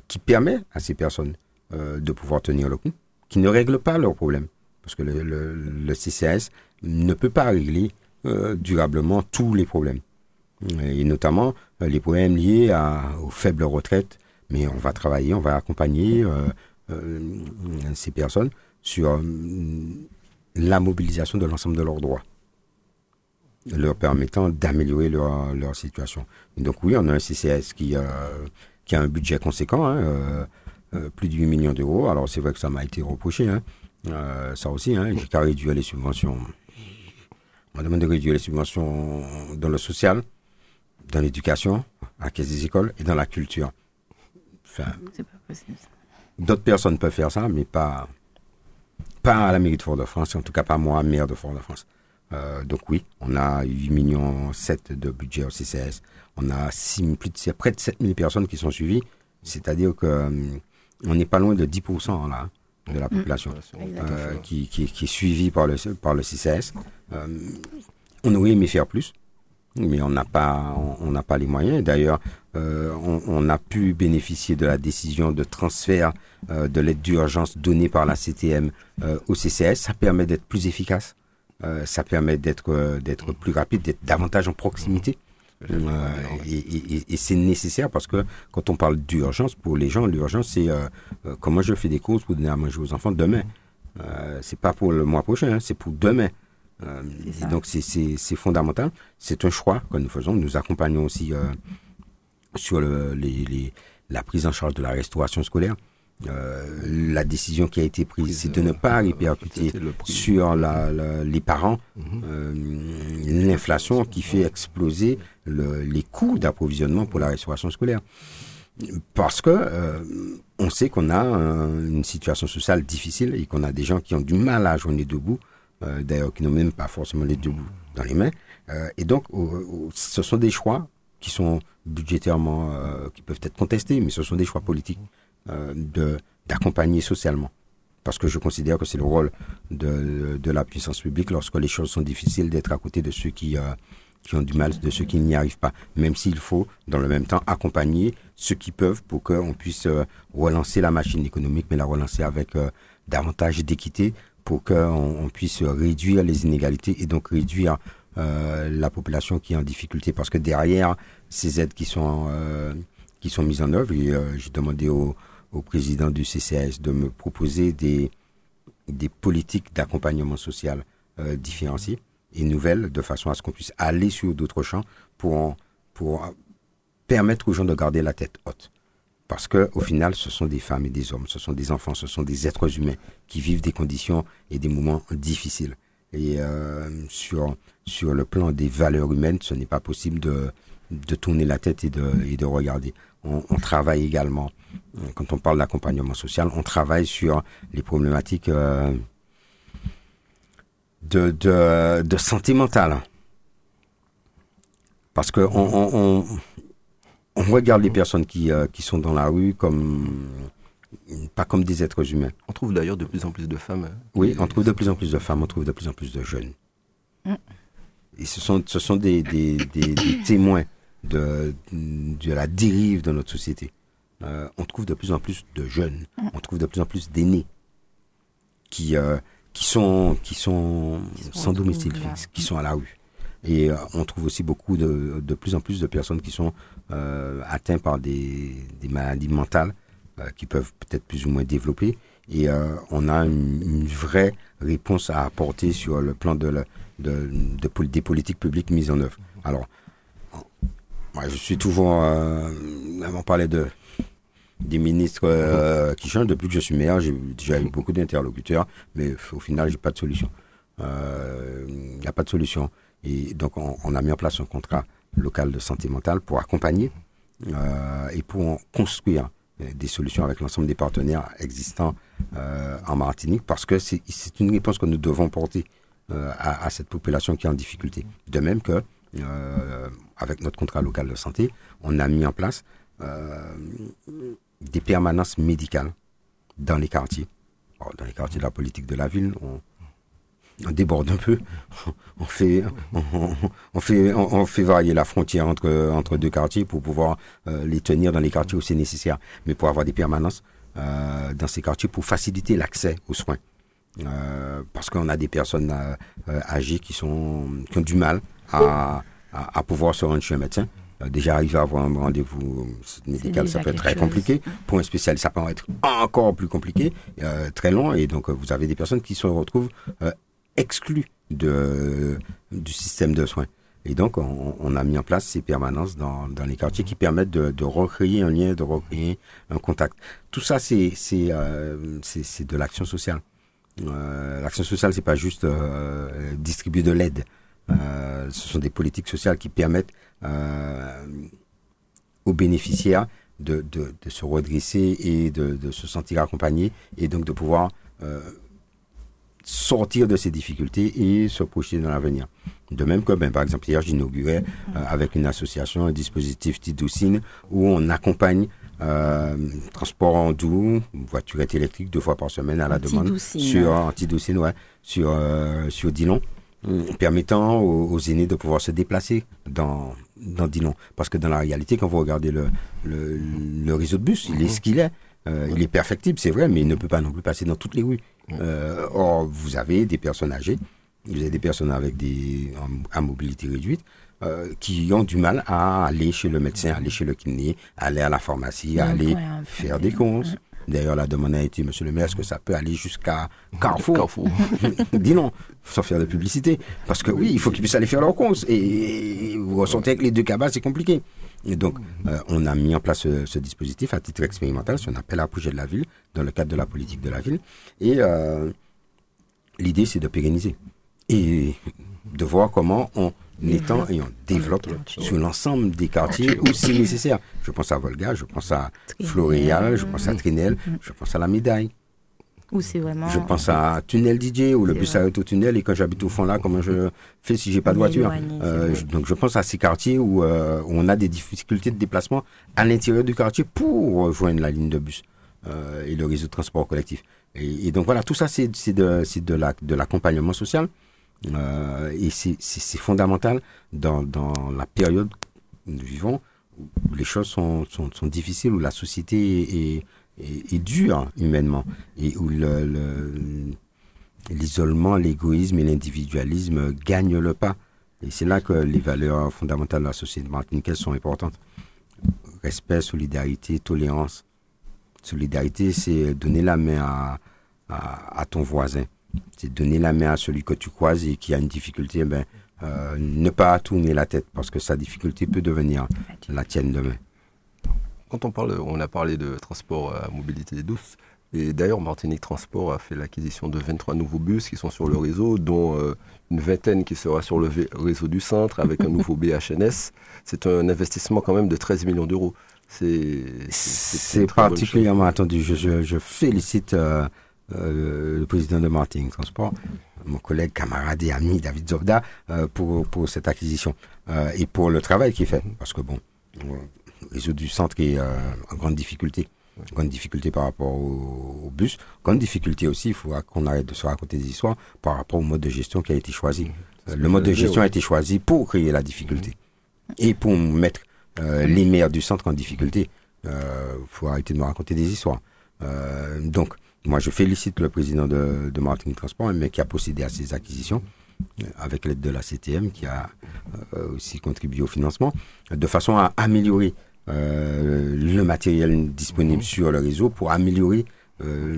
qui permet à ces personnes de pouvoir tenir le coup, qui ne règle pas leurs problèmes. Parce que le, CCS ne peut pas régler euh, durablement tous les problèmes. Et notamment euh, les problèmes liés aux faibles retraites. Mais on va travailler, on va accompagner euh, ces personnes sur la mobilisation de l'ensemble de leurs droits leur permettant d'améliorer leur, leur, situation. donc oui, on a un CCS qui, qui a un budget conséquent, hein, plus de 8 millions d'euros. Alors c'est vrai que ça m'a été reproché, hein, ça aussi, hein, j'ai qu'à réduire les subventions on demande de réduire les subventions dans le social, dans l'éducation, à la caisse des écoles et dans la culture. Enfin, D'autres personnes peuvent faire ça, mais pas, pas à la mairie de Fort-de-France, en tout cas pas moi, maire de Fort-de-France. Euh, donc oui, on a 8 millions 7 de budget au CCS. On a 6, plus de, près de 7000 personnes qui sont suivies. C'est-à-dire que euh, on n'est pas loin de 10% là de la mm. population euh, qui, qui, qui, est suivie par le, par le CCS. Euh, on aurait aimé faire plus, mais on n'a pas, on n'a pas les moyens. D'ailleurs, euh, on, on, a pu bénéficier de la décision de transfert de l'aide d'urgence donnée par la CTM au CCS. Ça permet d'être plus efficace, euh, ça permet d'être d'être plus rapide, d'être davantage en proximité. Euh, et, et, et c'est nécessaire parce que quand on parle d'urgence, pour les gens, l'urgence, c'est euh, euh, comment je fais des courses pour donner à manger aux enfants demain. Euh, c'est pas pour le mois prochain, hein, c'est pour demain. Euh, et donc c'est fondamental. C'est un choix que nous faisons. Nous accompagnons aussi sur le, les, les, la prise en charge de la restauration scolaire. Euh, la décision qui a été prise, c'est de ne pas répercuter sur la, la, les parents mhm. euh, l'inflation qui fait exploser le, les coûts d'approvisionnement pour la restauration scolaire. Parce que euh, on sait qu'on a une situation sociale difficile et qu'on a des gens qui ont du mal à joindre debout, euh, d'ailleurs qui n'ont même pas forcément les debout dans les mains. Euh, et donc, ce sont des choix qui sont budgétairement, qui peuvent être contestés, mais ce sont des choix politiques. Euh, d'accompagner socialement. Parce que je considère que c'est le rôle de, de la puissance publique lorsque les choses sont difficiles d'être à côté de ceux qui, euh, qui ont du mal, de ceux qui n'y arrivent pas. Même s'il faut, dans le même temps, accompagner ceux qui peuvent pour qu'on puisse euh, relancer la machine économique, mais la relancer avec davantage d'équité pour qu'on on puisse réduire les inégalités et donc réduire la population qui est en difficulté. Parce que derrière ces aides qui sont, qui sont mises en œuvre, j'ai demandé aux, au président du CCS de me proposer des, des politiques d'accompagnement social euh, différenciées et nouvelles, de façon à ce qu'on puisse aller sur d'autres champs pour, pour permettre aux gens de garder la tête haute. Parce que au final, ce sont des femmes et des hommes, ce sont des enfants, ce sont des êtres humains qui vivent des conditions et des moments difficiles. Et euh, sur sur le plan des valeurs humaines, ce n'est pas possible de de tourner la tête et de et de regarder on, travaille également, quand on parle d'accompagnement social, on travaille sur les problématiques euh, de, de, de, santé mentale. Parce que on, on, on, regarde les personnes qui, euh, qui sont dans la rue comme pas comme des êtres humains. On trouve d'ailleurs de plus en plus de femmes. Hein. Oui, on trouve de plus en plus de femmes, on trouve de plus en plus de jeunes. Mm. Et ce sont, ce sont des, des, des, des témoins de, de la dérive de notre société. Euh, on trouve de plus en plus de jeunes, on trouve de plus en plus d'aînés qui, euh, qui sont, qui sont, sans domicile fixe, qui sont à la rue. Et euh, on trouve aussi beaucoup de, de plus en plus de personnes qui sont atteintes par des, des maladies mentales qui peuvent peut-être plus ou moins développer. Et on a une, une, vraie réponse à apporter sur le plan de, la, de, de, des politiques publiques mises en œuvre. Alors, moi, je suis toujours. Euh, on parlait de des ministres euh, qui changent. Depuis que je suis maire, j'ai déjà eu beaucoup d'interlocuteurs, mais au final, j'ai pas de solution. Il euh, n'y a pas de solution. Et donc, on, a mis en place un contrat local de santé mentale pour accompagner et pour construire des solutions avec l'ensemble des partenaires existants en Martinique parce que c'est une réponse que nous devons porter à, cette population qui est en difficulté. De même que avec notre contrat local de santé, on a mis en place des permanences médicales dans les quartiers. dans les quartiers de la politique de la ville, on, déborde un peu. On fait, on, fait, on, fait varier la frontière entre, entre deux quartiers pour pouvoir euh, les tenir dans les quartiers où c'est nécessaire. Mais pour avoir des permanences euh, dans ces quartiers pour faciliter l'accès aux soins. Euh, parce qu'on a des personnes âgées qui, sont, qui ont du mal à, à, à pouvoir se rendre chez un médecin. Euh, déjà arriver à avoir un rendez-vous médical, ça peut être très compliqué. Pour un spécialiste, ça peut être encore plus compliqué, euh, très long. Et donc, euh, vous avez des personnes qui se retrouvent exclues de, du système de soins. Et donc, on, a mis en place ces permanences dans, dans les quartiers qui permettent de, de, recréer un lien, de recréer un contact. Tout ça, c'est de l'action sociale. Euh, l'action sociale, c'est pas juste distribuer de l'aide. Euh, ce sont des politiques sociales qui permettent euh, aux bénéficiaires de, de, de, se redresser et de, de, se sentir accompagnés et donc de pouvoir euh, sortir de ces difficultés et se projeter dans l'avenir. De même que, ben, par exemple, hier, j'inaugurais euh, avec une association un dispositif Tidoucine où on accompagne euh, transport en doux, voiturette électrique deux fois par semaine à la demande sur Antidoucine, ouais, sur euh, sur. Euh, permettant aux, aînés de pouvoir se déplacer dans, dans Dillon. Parce que dans la réalité, quand vous regardez le, le, le réseau de bus, il est ce qu'il est. Euh, il est perfectible, c'est vrai, mais il ne peut pas non plus passer dans toutes les rues. Euh, or, vous avez des personnes âgées, vous avez des personnes avec des à mobilité réduite, euh, qui ont du mal à aller chez le médecin, aller chez le kiné, aller à la pharmacie, aller faire des courses. D'ailleurs, la demande a été, monsieur le maire, est-ce que ça peut aller jusqu'à Carrefour, Carrefour. Dis non, sans faire de publicité. Parce que oui, il faut qu'ils puissent aller faire leur course. Et vous ressentez que les deux cabas, c'est compliqué. Et donc, euh, on a mis en place ce, dispositif à titre expérimental, ce qu'on appelle un projet de la ville, dans le cadre de la politique de la ville. Et euh, l'idée, c'est de pérenniser. Et de voir comment on l'étend et on développe sur l'ensemble des quartiers où c'est nécessaire. Je pense à Volga, je pense à Floréal, je pense à Trinel, mm. je pense à la médaille. Où c'est vraiment... Je pense à Tunnel DJ, où le bus s'arrête au tunnel et quand j'habite au fond là, comment je fais si j'ai pas de voiture. Euh, donc je pense à ces quartiers où, euh, où, on a des difficultés de déplacement à l'intérieur du quartier pour rejoindre la ligne de bus euh, et le réseau de transport collectif. Et, et donc voilà, tout ça c'est de, de l'accompagnement la, de social. Euh, et c'est fondamental dans, dans, la période où nous vivons, où les choses sont, sont, sont difficiles, où la société est, est, est, dure humainement, et où l'isolement, l'égoïsme et l'individualisme gagnent le pas. Et c'est là que les valeurs fondamentales de la société martiniquaise sont importantes. Respect, solidarité, tolérance. Solidarité, c'est donner la main à, à ton voisin c'est donner la main à celui que tu croises et qui a une difficulté, ben, euh, ne pas tourner la tête parce que sa difficulté peut devenir la tienne demain. Quand on parle, on a parlé de transport à mobilité douce, et d'ailleurs Martinique Transport a fait l'acquisition de 23 nouveaux bus qui sont sur le réseau, dont euh, une vingtaine qui sera sur le réseau du centre avec un nouveau BHNS. C'est un investissement quand même de 13 millions d'euros. C'est particulièrement attendu. Je, je, félicite euh, euh, le président de Martin Transport, mon collègue, camarade et ami David Zobda, euh, pour, pour cette acquisition euh, et pour le travail qui est fait. Parce que bon, le réseau du centre est en grande difficulté. Grande difficulté par rapport au, bus. Grande difficulté aussi, il faudra qu'on arrête de se raconter des histoires par rapport au mode de gestion qui a été choisi. le mode de gestion a été choisi pour créer la difficulté et pour mettre les maires du centre en difficulté. Il faut arrêter de me raconter des histoires. donc, moi, je félicite le président de, de Martin Transport, mais qui a procédé à ces acquisitions euh, avec l'aide de la CTM, qui a euh, aussi contribué au financement, de façon à améliorer euh, le matériel disponible mmh. sur le réseau pour améliorer euh,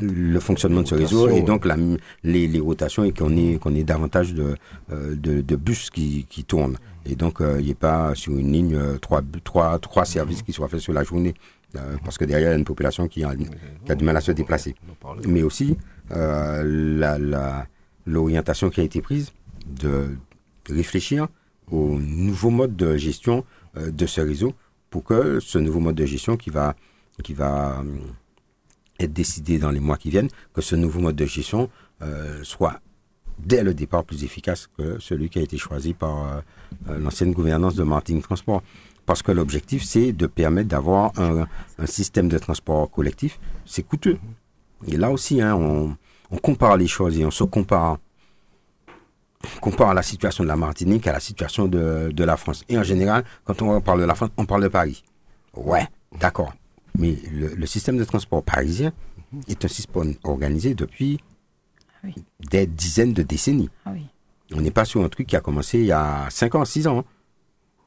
le fonctionnement de ce réseau et donc la, les, les, rotations et qu'on ait, qu'on ait davantage de, de, de, bus qui, qui tournent. Et donc, il n'y ait pas sur une ligne trois, trois, trois services qui soient faits sur la journée. Euh, parce que derrière, il y a une population qui a, du mal à se déplacer. Mais aussi, euh, l'orientation qui a été prise de réfléchir au nouveau mode de gestion euh, de ce réseau pour que ce nouveau mode de gestion qui va, qui va être décidé dans les mois qui viennent, que ce nouveau mode de gestion euh, soit dès le départ plus efficace que celui qui a été choisi par euh, l'ancienne gouvernance de Martin Transport. Parce que l'objectif, c'est de permettre d'avoir un, un système de transport collectif. C'est coûteux. Et là aussi, hein, on, on compare les choses et on se compare on compare la situation de la Martinique à la situation de, de la France. Et en général, quand on parle de la France, on parle de Paris. Ouais, d'accord. Mais le, le système de transport parisien est un système organisé depuis Oui. des dizaines de décennies. Ah oui. On n'est pas sur un truc qui a commencé il y a 5 ans, 6 ans.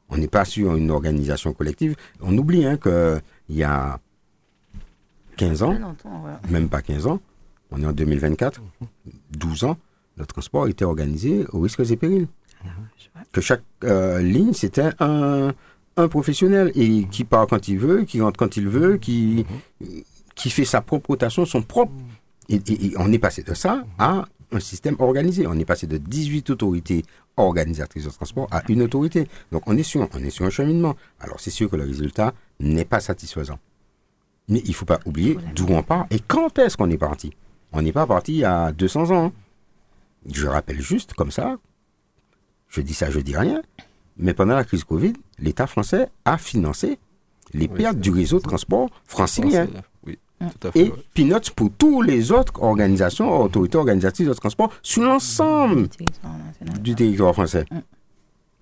On n'est pas sur une organisation collective. On oublie hein, qu'il y a 15 ans, ouais. même pas 15 ans, on est en 2024, 12 ans, le transport était organisé aux risques et périls. Que chaque euh, ligne, c'était un, un professionnel et qui part quand il veut, qui rentre quand il veut, qui, qui fait sa propre rotation, son propre. Et, et- et on est passé de ça à un système organisé. On est passé de 18 autorités organisatrices de transport à une autorité. Donc on est sur, on est sur un cheminement. Alors c'est sûr que le résultat n'est pas satisfaisant. Mais il ne faut pas oublier d'où on part et quand est-ce qu'on est parti. On n'est pas parti il y a 200 ans. hein. Je rappelle juste comme ça, je dis ça, je dis rien, mais pendant la crise Covid, l'État français a financé les Oui, pertes du réseau de transport francilien. Oui, tout à fait. Et ouais. peanuts pour toutes les autres organisations, autorités organisatrices de transport sur l'ensemble du territoire français.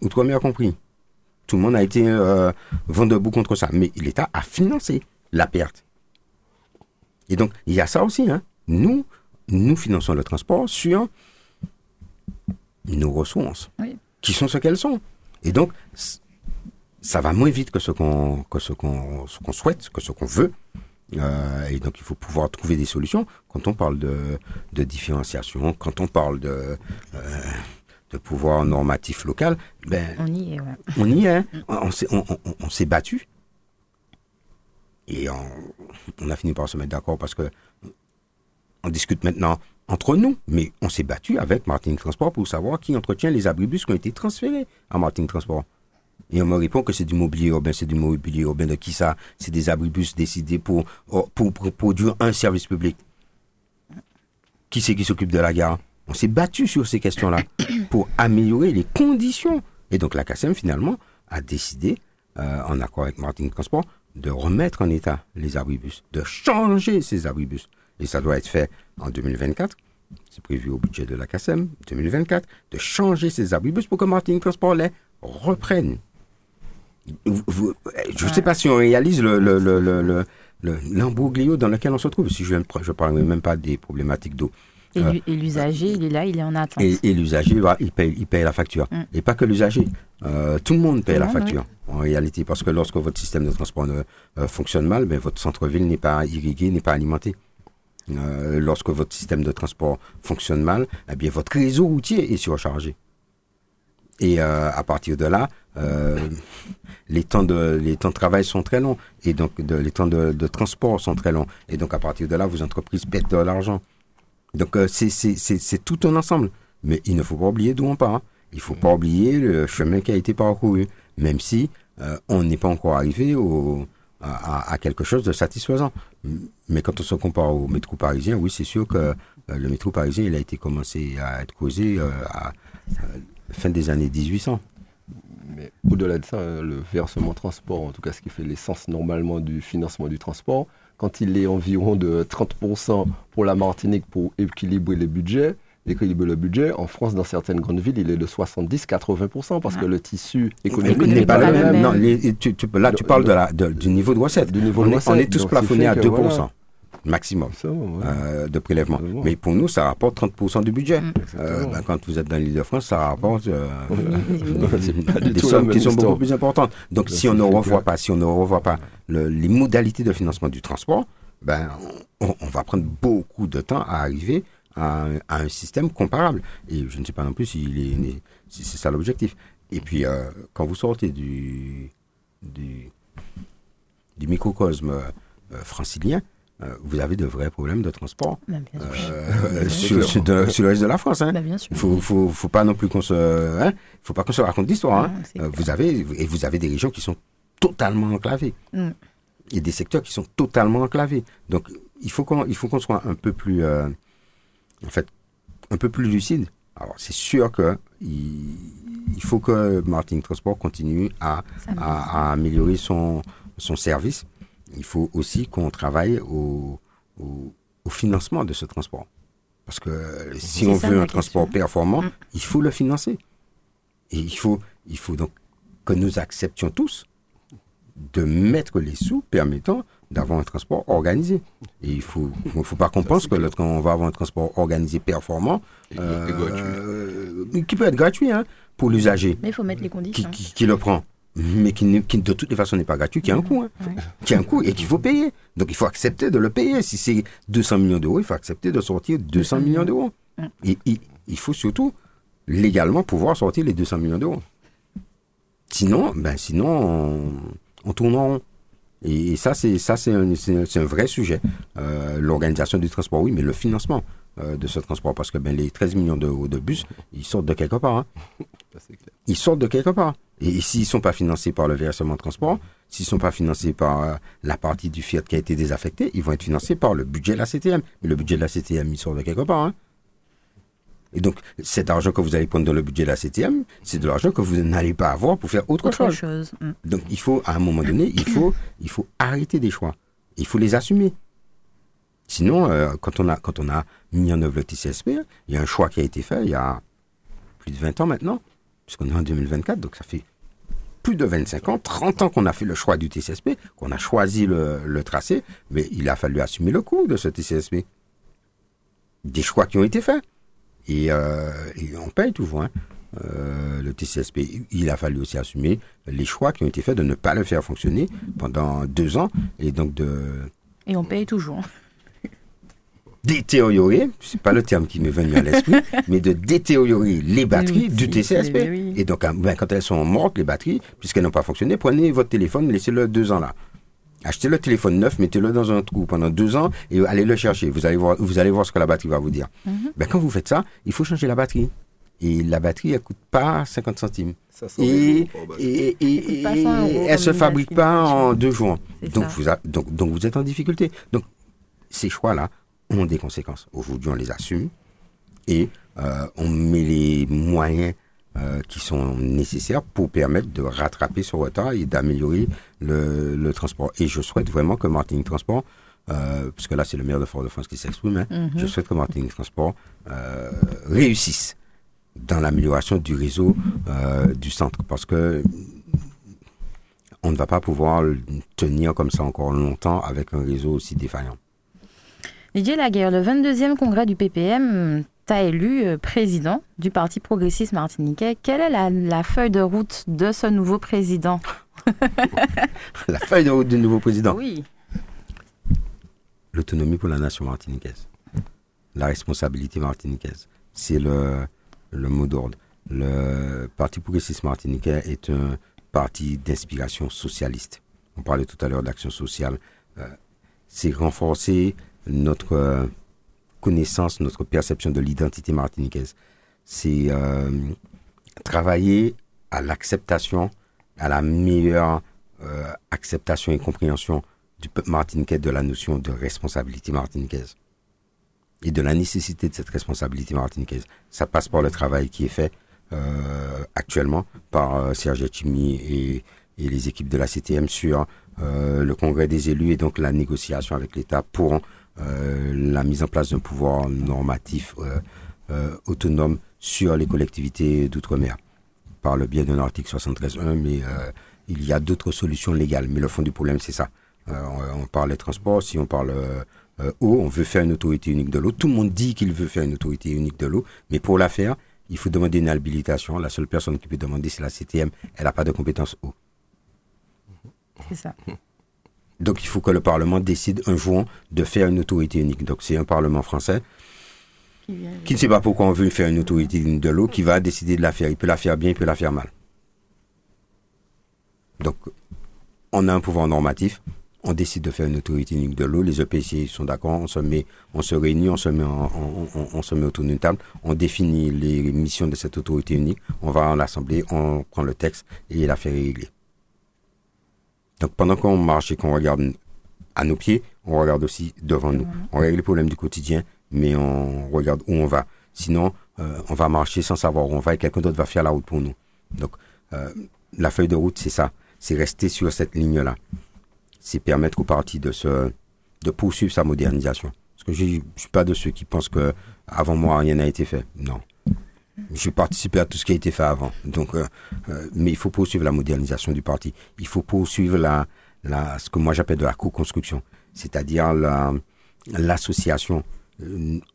Outre-mer compris. Tout le monde a été euh, vent debout contre ça. Mais l'État a financé la perte. Et donc, il y a ça aussi. Hein. Nous, nous finançons le transport sur nos ressources, Oui. qui sont ce qu'elles sont. Et donc, ça va moins vite que qu'on ce qu'on souhaite, que ce qu'on veut. Euh, et donc, il faut pouvoir trouver des solutions. Quand on parle de, de différenciation, quand on parle de, euh, de pouvoir normatif local, ben, On y est, ouais. on y est. On, s'est- on- on- on s'est battu. Et on, on a fini par se mettre d'accord parce que on discute maintenant entre nous, mais on s'est battu avec Martin Transport pour savoir qui entretient les abribus qui ont été transférés à Martin Transport. Et on me répond que c'est du mobilier urbain, c'est du mobilier urbain de qui ça C'est des abribus décidés pour, pour, pour produire un service public. Qui c'est qui s'occupe de la gare? On s'est battu sur ces questions-là pour améliorer les conditions. Et donc la CACEM, finalement, a décidé, euh, en accord avec Martin Transport, de remettre en état les abribus, de changer ces abribus. Et ça doit être fait en 2024. C'est prévu au budget de la CACEM, 2024, de changer ces abribus pour que Martin Transport les reprenne. Vous- vous- je ne sais pas si on réalise le, le, le, le, le- le- l'embroglio dans lequel on se trouve. Si je ne parle même pas des problématiques d'eau. Et Euh, Et l'usager, il est là, il est en attente. Et, et l'usager, va- il paye, il paye la facture. Mm. Et pas que l'usager. Euh, tout le monde paye la facture, en réalité. Parce que lorsque votre système de transport ne, euh, fonctionne mal, ben, votre centre-ville n'est pas irrigué, n'est pas alimenté. Euh, lorsque votre système de transport fonctionne mal, eh bien, votre réseau routier est surchargé. Et à partir de là, euh, les, temps de, les temps de travail sont très longs. Et donc, les temps de, de transport sont très longs. Et donc, à partir de là, vos entreprises perdent de l'argent. Donc, euh, c'est- tout un ensemble. Mais il ne faut pas oublier d'où on part. hein. Il faut pas oublier le chemin qui a été parcouru. Même si euh, on n'est pas encore arrivé au, à, à- à quelque chose de satisfaisant. Mais quand on se compare au métro parisien, oui, c'est sûr que euh, le métro parisien, il a été commencé à être causé à euh, fin des années 1800. Mais au-delà de ça, hein, le versement transport, en tout cas ce qui fait l'essence normalement du financement du transport, quand il est environ de 30% pour la Martinique pour équilibrer les budgets, équilibrer le budget, en France, dans certaines grandes villes, il est de 70-80% parce que le tissu économique n'est pas le pas le même. même. Non, les- tu- tu- là, tu Le- parles le- de la, de- du niveau de recette. du niveau on, de est, on recette. est tous Donc, plafonnés à fait 2% que, voilà. Maximum Ça, ouais. euh, de prélèvement. Exactement. Mais pour nous, ça rapporte 30% du budget. Mm. Euh, ben, quand vous êtes dans l'île de France, ça rapporte euh, des sommes qui sont histoire. beaucoup plus importantes. Donc, si on ne revoit pas, si on ne revoit pas le- les modalités de financement du transport, ben, on, on va prendre beaucoup de temps à arriver à, un- à un système comparable. Et je ne sais pas non plus est, si c'est ça l'objectif. Et puis, euh, quand vous sortez du, du, du microcosme euh, francilien, euh, vous avez de vrais problèmes de transport Bah, sûr. euh, sur, sur de- sur le reste de la France. Hein. Bah. Il faut, faut, faut pas non plus qu'on se, hein, faut pas qu'on se raconte d'histoire. Hein. Euh, vous avez, et vous avez des régions qui sont totalement enclavées. Mm. Et des secteurs qui sont totalement enclavés. Donc, il faut qu'on, il faut qu'on soit un peu plus, euh, en fait, un peu plus lucide. Alors, c'est sûr que il, il faut que Martin Transport continue à, améliorer son, son service. Il faut aussi qu'on travaille au, au, au financement de ce transport. Parce que si C'est on ça, veut un transport question. performant, Mm. il faut le financer. Et il faut, il faut donc que nous acceptions tous de mettre les sous permettant d'avoir un transport organisé. Et il faut, il faut pas qu'on pense que lorsqu'on on va avoir un transport organisé performant, euh, euh, qui peut être gratuit hein, pour l'usager Mais il faut mettre les qui, conditions. qui, qui le prend, mais qui, de toutes les façons n'est pas gratuit, qui a un coût, hein, Ouais. qui a un coût et qu'il faut payer. Donc il faut accepter de le payer. Si c'est 200 millions d'euros, il faut accepter de sortir 200 millions d'euros. Et, et il faut surtout légalement pouvoir sortir les 200 millions d'euros. Sinon, ben sinon, on, on tourne en rond. Et, et ça, c'est ça, c'est un, vrai sujet. Euh, L'organisation du transport, oui, mais le financement euh, de ce transport, parce que ben les 13 millions d'euros de bus, ils sortent de quelque part. hein Ça, c'est clair. ils sortent de quelque part. Et s'ils ne sont pas financés par le versement de transport, s'ils ne sont pas financés par euh, la partie du Fiat qui a été désaffectée, ils vont être financés par le budget de la CTM. Mais le budget de la CTM, il sort de quelque part. hein. Et donc, cet argent que vous allez prendre dans le budget de la CTM, c'est de l'argent que vous n'allez pas avoir pour faire autre, Autre chose. chose. Mm. Donc, il faut, à un moment donné, il faut, il faut arrêter des choix. Il faut les assumer. Sinon, euh, quand, on a, quand on a mis en œuvre le TCSP, il y a un choix qui a été fait il y a plus de 20 ans maintenant, puisqu'on est en 2024, donc ça fait plus de 25 ans, 30 ans qu'on a fait le choix du TCSP, qu'on a choisi le, tracé, mais il a fallu assumer le coût de ce TCSP. Des choix qui ont été faits. Et, euh, on paye toujours. Hein. Euh, le TCSP, il a fallu aussi assumer les choix qui ont été faits de ne pas le faire fonctionner pendant deux ans et donc de Et on paye toujours. Détériorer, c'est pas le terme qui m'est venu à l'esprit, mais de détériorer les batteries Oui, du TCSP. oui. Et donc, ah, ben, quand elles sont mortes, les batteries, puisqu'elles n'ont pas fonctionné, prenez votre téléphone, laissez-le deux ans là. Achetez le téléphone neuf, mettez-le dans un trou pendant deux ans et allez le chercher. Vous allez voir, vous allez voir ce que la batterie va vous dire. Mhm. Ben, quand vous faites ça, il faut changer la batterie. Et la batterie, elle coûte pas 50 centimes. Ça, Et, et, et, et, Pas 100 euros elle se fabrique pas en deux jours. Donc ça. vous, a- donc, donc vous êtes en difficulté. Donc ces choix-là ont des conséquences. Aujourd'hui, on les assume et euh, on met les moyens euh, qui sont nécessaires pour permettre de rattraper ce retard et d'améliorer le, le transport. Et je souhaite vraiment que Martinique Transport, euh, puisque là c'est le maire de Fort-de-France qui s'exprime, hein, Mhm. je souhaite que Martinique Transport réussisse dans l'amélioration du réseau du centre parce que on ne va pas pouvoir tenir comme ça encore longtemps avec un réseau aussi défaillant. Didier Laguerre, le 22e congrès du PPM t'a élu euh, président du Parti progressiste martiniquais. Quelle est la, la feuille de route de ce nouveau président? La feuille de route du nouveau président. Oui. L'autonomie pour la nation martiniquaise. La responsabilité martiniquaise. C'est le, le mot d'ordre. Le Parti progressiste martiniquais est un parti d'inspiration socialiste. On parlait tout à l'heure d'action sociale. Euh, c'est renforcer notre euh, connaissance, notre perception de l'identité martiniquaise. C'est euh, travailler à l'acceptation, à la meilleure euh, acceptation et compréhension du peuple martiniquais de la notion de responsabilité martiniquaise et de la nécessité de cette responsabilité martiniquaise. Ça passe par le travail qui est fait actuellement par Serge Etchimi et, les équipes de la CTM sur le congrès des élus et donc la négociation avec l'État pour la mise en place d'un pouvoir normatif euh, euh, autonome sur les collectivités d'outre-mer par le biais d'un article 73.1, mais euh, il y a d'autres solutions légales. Mais le fond du problème, c'est ça. Euh, on, on parle des transports, si on parle euh, euh, eau, on veut faire une autorité unique de l'eau. Tout le monde dit qu'il veut faire une autorité unique de l'eau, mais pour la faire, il faut demander une habilitation. La seule personne qui peut demander, c'est la CTM. Elle n'a pas de compétence eau. C'est ça. Donc il faut que le Parlement décide un jour de faire une autorité unique. Donc c'est un Parlement français Qui ne sait pas pourquoi on veut faire une autorité unique de l'eau, qui va décider de la faire. Il peut la faire bien, il peut la faire mal. Donc on a un pouvoir normatif, on décide de faire une autorité unique de l'eau, les EPC sont d'accord, on se met, on se réunit, on se met, on, se met autour d'une table, on définit les missions de cette autorité unique, on va en l'assemblée, on prend le texte et l'affaire est réglée. Donc pendant qu'on marche et qu'on regarde à nos pieds, on regarde aussi devant nous. On règle les problèmes du quotidien, mais on regarde où on va. Sinon, euh, on va marcher sans savoir où on va et quelqu'un d'autre va faire la route pour nous. Donc, euh, la feuille de route, c'est ça. C'est rester sur cette ligne-là. C'est permettre au parti de se, de poursuivre sa modernisation. Parce que je suis pas de ceux qui pensent que avant moi rien n'a été fait. Non. Je participé à tout ce qui a été fait avant. Donc, euh, mais il faut poursuivre la modernisation du parti. Il faut poursuivre la, la, ce que moi j'appelle de la co-construction, c'est-à-dire l'association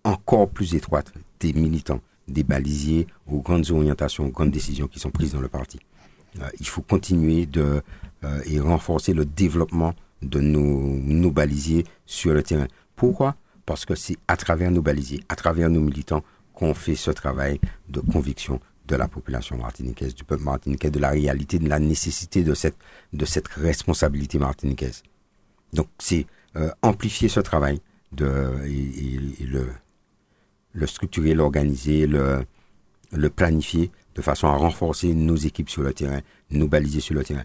encore plus étroite des militants, des balisiers aux grandes orientations, aux grandes décisions qui sont prises dans le parti. Euh, il faut continuer de euh, et renforcer le développement de nos, nos balisiers sur le terrain. Pourquoi? Parce que c'est à travers nos balisiers, à travers nos militants, qu'on fait ce travail de conviction de la population martiniquaise, du peuple martiniquais, de la réalité, de la nécessité de cette, de cette responsabilité martiniquaise. Donc c'est euh, amplifier ce travail de, et le, structurer, l'organiser, le, le planifier de façon à renforcer nos équipes sur le terrain, nous baliser sur le terrain.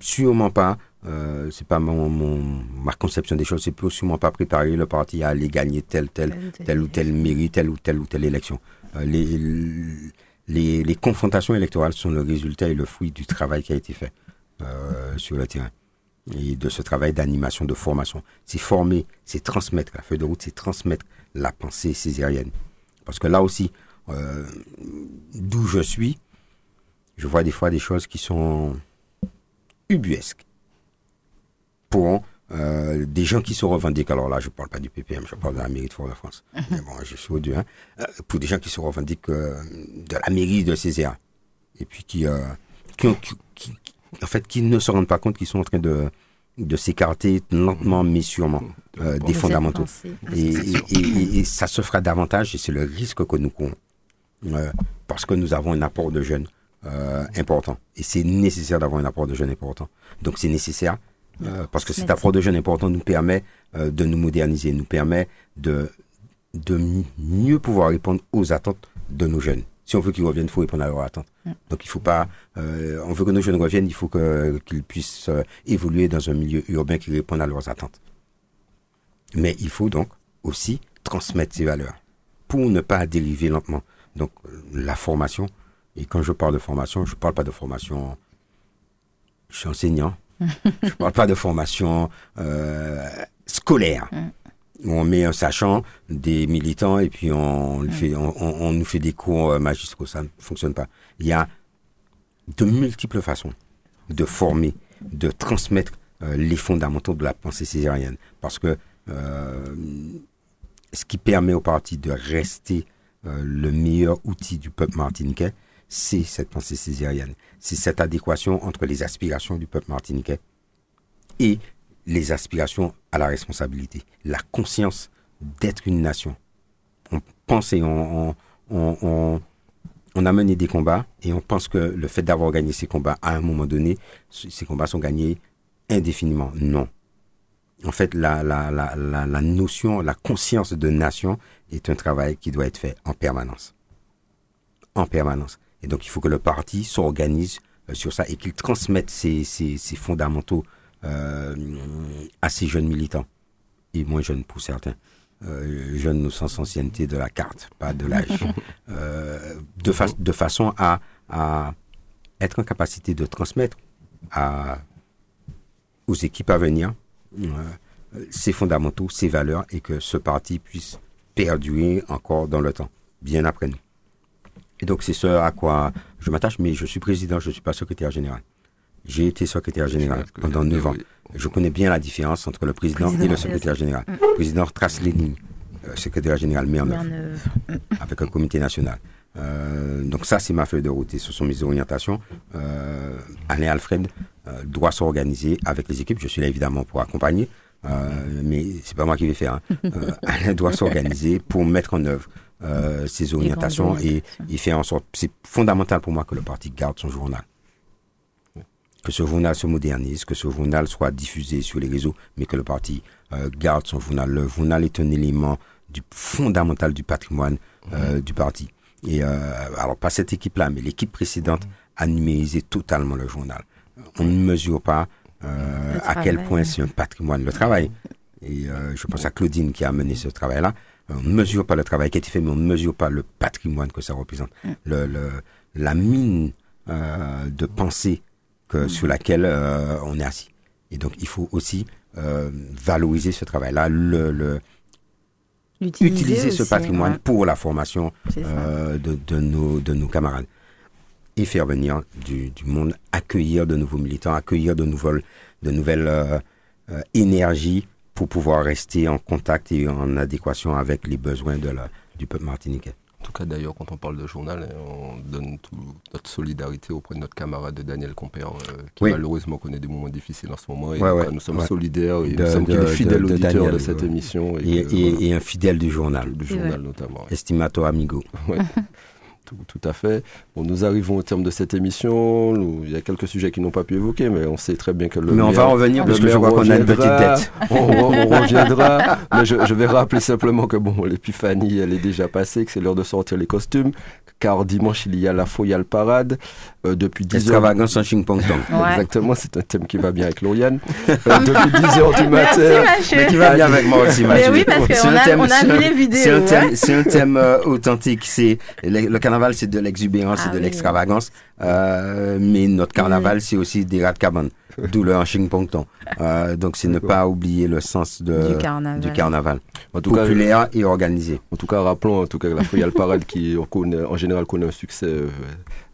Sûrement pas, euh, c'est pas mon, mon, ma conception des choses, c'est sûrement pas préparer le parti à aller gagner telle, telle, telle ou telle mairie, telle ou telle ou telle élection. Euh, les, les, les, confrontations électorales sont le résultat et le fruit du travail qui a été fait euh, sur le terrain et de ce travail d'animation, de formation. C'est former, c'est transmettre. La feuille de route, c'est transmettre la pensée césarienne. Parce que là aussi, d'où je suis, je vois des fois des choses qui sont ubuesques pour euh, des gens qui se revendiquent. Alors là, je ne parle pas du PPM, je parle de la mairie de Fort-de-France. Mais bon, je suis au hein. Euh, pour des gens qui se revendiquent de la mairie de Césaire. Et puis qui, qui, qui, en fait, qui ne se rendent pas compte qu'ils sont en train de, de s'écarter lentement mais sûrement euh, des fondamentaux. Et, et, et, ça se fera davantage et c'est le risque que nous courons. Euh, parce que nous avons un apport de jeunes euh, important. Et c'est nécessaire d'avoir un apport de jeunes important. Donc c'est nécessaire euh, parce que cet apport de jeunes important nous permet euh, de nous moderniser, nous permet de, de mieux pouvoir répondre aux attentes de nos jeunes si on veut qu'ils reviennent, il faut répondre à leurs attentes. Donc il faut pas, on veut que nos jeunes reviennent, il faut qu'ils puissent évoluer dans un milieu urbain qui réponde à leurs attentes. Mais il faut donc aussi transmettre ces valeurs pour ne pas dériver lentement. Donc la formation, et quand je parle de formation, je parle pas de formation, je suis enseignant, je parle pas de formation euh, scolaire. Mm on met un sachant des militants et puis on, mm. fait, on, nous fait des cours euh, magistraux. Ça ne fonctionne pas. Il y a de multiples façons de former, de transmettre euh, les fondamentaux de la pensée césarienne. Parce que euh, ce qui permet au parti de rester le meilleur outil du peuple martiniquais, c'est cette pensée césarienne. C'est cette adéquation entre les aspirations du peuple martiniquais et les aspirations à la responsabilité, la conscience d'être une nation. On pense et on, a mené des combats et on pense que le fait d'avoir gagné ces combats à un moment donné, ces combats sont gagnés indéfiniment. Non. En fait, la notion, la conscience de nation est un travail qui doit être fait en permanence. En permanence. Et donc, il faut que le parti s'organise euh, sur ça et qu'il transmette ses, ses, ses fondamentaux euh, assez jeunes militants, et moins jeunes pour certains. Euh, jeunes au sens ancienneté de la carte, pas de l'âge, euh, de, de façon à, à être en capacité de transmettre à, aux équipes à venir ces fondamentaux, ces valeurs, et que ce parti puisse perdurer encore dans le temps, bien après nous. Et donc c'est ce à quoi je m'attache, mais je suis président, je ne suis pas secrétaire général. J'ai été secrétaire général pendant 9 ans. Je connais bien la différence entre le président, et le secrétaire général. Le président trace les lignes. Le secrétaire général met en œuvre. Avec un comité national. Euh, donc ça, c'est ma feuille de route et ce sont mes orientations. Euh, Alain Alfred euh, doit s'organiser avec les équipes. Je suis là évidemment pour accompagner, euh, mais c'est pas moi qui vais faire. Hein. Euh, Alain doit s'organiser pour mettre en œuvre euh, ses orientations et, et faire en sorte. C'est fondamental pour moi que le parti garde son journal que ce journal se modernise, que ce journal soit diffusé sur les réseaux, mais que le parti euh, garde son journal. Le journal est un élément du, fondamental du patrimoine euh, du parti. Et alors pas cette équipe-là, mais l'équipe précédente a numérisé totalement le journal. On ne mesure pas à quel point c'est un patrimoine le travail. Et je pense à Claudine qui a mené ce travail-là. On ne mesure pas le travail qui a été fait, mais on ne mesure pas le patrimoine que ça représente. Le, le, la mine euh, de pensée que, sur laquelle euh, on est assis. Et donc, il faut aussi euh, valoriser ce travail-là, le, le, utiliser ce aussi, patrimoine ouais. pour la formation euh, de, de, nos, de nos camarades. Et faire venir du, du monde, accueillir de nouveaux militants, accueillir de nouvelles, de nouvelles euh, euh, énergies pour pouvoir rester en contact et en adéquation avec les besoins de la, du peuple martiniquais. En tout cas, d'ailleurs, quand on parle de journal, hein, on donne toute notre solidarité auprès de notre camarade Daniel Compère, euh, qui Oui. malheureusement connaît des moments difficiles en ce moment. Et Ouais, nous sommes ouais. solidaires et De- nous sommes de- des fidèles de- de auditeurs Daniel, de cette ouais. émission. Et, que, et- voilà, et un fidèle du journal. du journal notamment. Estimato amigo. Tout, tout à fait. Bon, nous arrivons au terme de cette émission. Nous- il y a quelques sujets qui n'ont pas pu évoquer, mais on sait très bien que le Mais on va revenir parce que je vois qu'on a une petite dette. On, on- on reviendra. mais je, je vais rappeler simplement que bon, l'épiphanie, elle est déjà passée, que c'est l'heure de sortir les costumes. Car dimanche, il y a la Foyale Parade. Euh, depuis 10 heures. Extravagance en ching-pong-tong. Ouais. Exactement, c'est un thème qui va bien avec Lauriane. Euh, depuis 10 heures du matin. Mais qui va bien avec moi aussi, Mais Mathieu. oui, parce C'est qu'on un a, thème- on a c'est vu les vidéos. C'est un ouais. thème, un thème euh, authentique. C'est le, le carnaval, c'est de l'exubérance, Ah c'est de oui. l'extravagance. Euh, mais notre carnaval, c'est aussi des rats de cabane, d'où le ching pong tong. Euh, donc, c'est ne pas oublier le sens de, Du carnaval. du carnaval. En tout cas, populaire et organisé. En tout cas, rappelons en tout cas que la Foyale Parade qui on connaît- en général connaît un succès euh,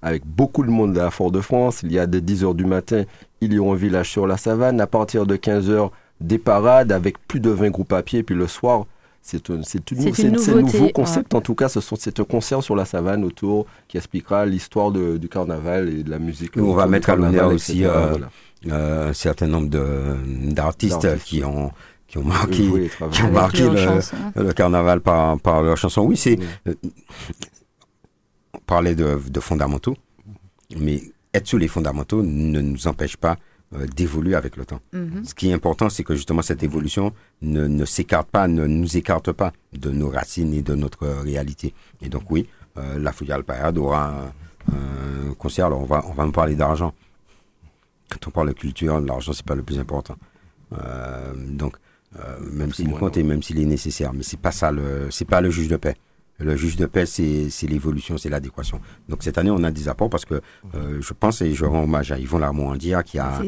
avec beaucoup de monde à Fort-de-France. Il y a dès 10h du matin, il y aura un village sur la savane. À partir de 15h, des parades avec plus de 20 groupes à pied. Puis le soir, c'est un, c'est une- C'est une c'est- c'est un nouveauté, nouveau concept. En tout cas, ce sont, c'est un concert sur la savane autour qui expliquera l'histoire de- du carnaval et de la musique. On va autour du mettre à l'honneur aussi, euh, Voilà. Euh, un certain nombre de- d'artistes D'artistes, qui ont, qui ont marqué, Oui, qui ont marqué le, carnaval par, par leurs chansons. Oui, c'est. Oui. euh, on parlait de, de fondamentaux, mais être sur les fondamentaux ne nous empêche pas euh, d'évoluer avec le temps. Mhm. Ce qui est important, c'est que justement cette évolution ne, ne s'écarte pas, ne nous écarte pas de nos racines et de notre réalité. Et donc oui, euh, la Fouille Parade aura un, un concert. Alors on va, on va me parler d'argent. Quand on parle de culture, l'argent c'est pas le plus important. Euh, donc euh, même s'il compte et même s'il est nécessaire, mais c'est pas ça le, c'est pas le juge de paix. Le juge de paix, c'est l'évolution, c'est l'adéquation. Donc cette année, on a des apports parce que euh, je pense et je rends hommage à Yvon Larmondière qui a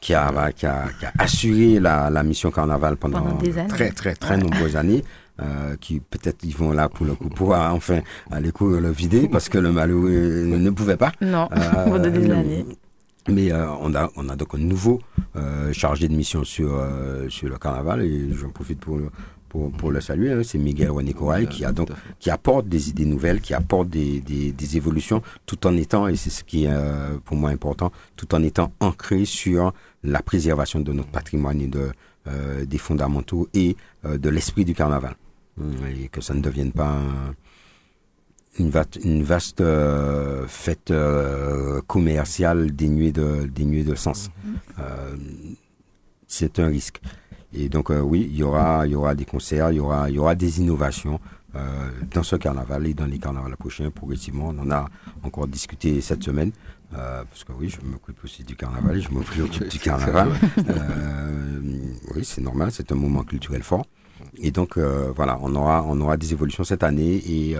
qui bah, qui a, qui a assuré la, la mission carnaval pendant, Pendant des années. très très très nombreuses années. Euh, qui peut-être ils vont là pour le coup pouvoir enfin aller courir le vider parce que le malheureux ne pouvait pas. Non, Euh, pendant des années. Mais euh, on a on a donc un nouveau euh, chargé de mission sur euh, sur le carnaval et j'en profite pour pour, pour le saluer. hein. c'est Miguel René Corail qui a donc qui apporte des idées nouvelles, qui apporte des, des, des évolutions, tout en étant, et c'est ce qui est euh, pour moi important, tout en étant ancré sur la préservation de notre patrimoine et de, euh, des fondamentaux et euh, de l'esprit du carnaval. Hum, Et que ça ne devienne pas un- une, va- une vaste euh, fête commerciale dénuée de, dénuée de sens. Euh, c'est un risque. Et donc euh, oui, il y aura, il y aura des concerts, il y aura, il y aura des innovations euh, dans ce carnaval et dans les carnavals prochains progressivement. On en a encore discuté cette semaine. euh, parce que oui, je m'occupe aussi du carnaval, et je me préoccupe du carnaval. Oui, c'est normal, c'est un moment culturel fort. Et donc voilà, on aura, on aura des évolutions cette année et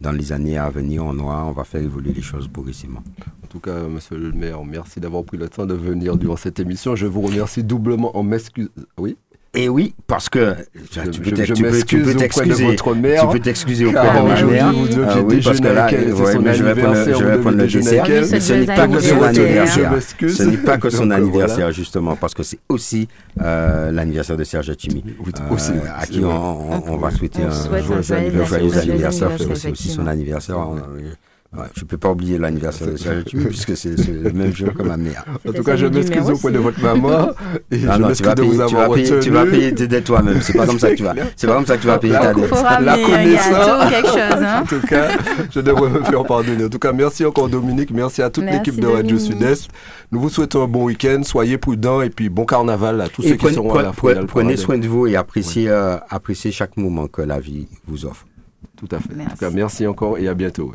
dans les années à venir, on aura, on va faire évoluer les choses progressivement. En tout cas, monsieur le maire, merci d'avoir pris le temps de venir durant cette émission. Je vous remercie doublement en m'excusant. Oui, Et oui, parce que tu je, peux je- t'ex- je tu peux- tu t'excuser. Tu peux t'excuser auprès de ma aujourd'hui, mère. Ah oui, parce que là, ouais, mais je vais prendre, je vais prendre le dessert. c'est Ce n'est pas que son anniversaire. Ce n'est pas que son anniversaire, justement, parce que c'est aussi euh, l'anniversaire de Serge Chimi, Oui, euh, à qui on, on- on va souhaiter On un souhaite un joyeux joyeux anniversaire. C'est aussi son anniversaire. Ouais, je peux pas oublier l'anniversaire de Serge Tumi puisque c'est le même jour que ma mère. En tout cas, je m'excuse auprès de votre maman et je non, tu m'excuse vas, de vous payer, tu, avoir vas payer, tu vas payer tes dettes toi-même. C'est pas comme ça que tu vas. C'est pas comme ça que tu vas payer ta dette. La connaissance. quelque chose. Hein. En tout cas, je devrais me faire pardonner. En tout cas, merci encore Dominique, merci à toute l'équipe de Radio. Sud-Est. Nous vous souhaitons un bon week-end, soyez prudents et puis bon carnaval à tous Et ceux qui prenez, seront à la prenez- fois. dans le prenez soin de vous et appréciez, euh, appréciez chaque moment que la vie vous offre. Tout à fait. En Merci. tout cas, merci encore et à bientôt.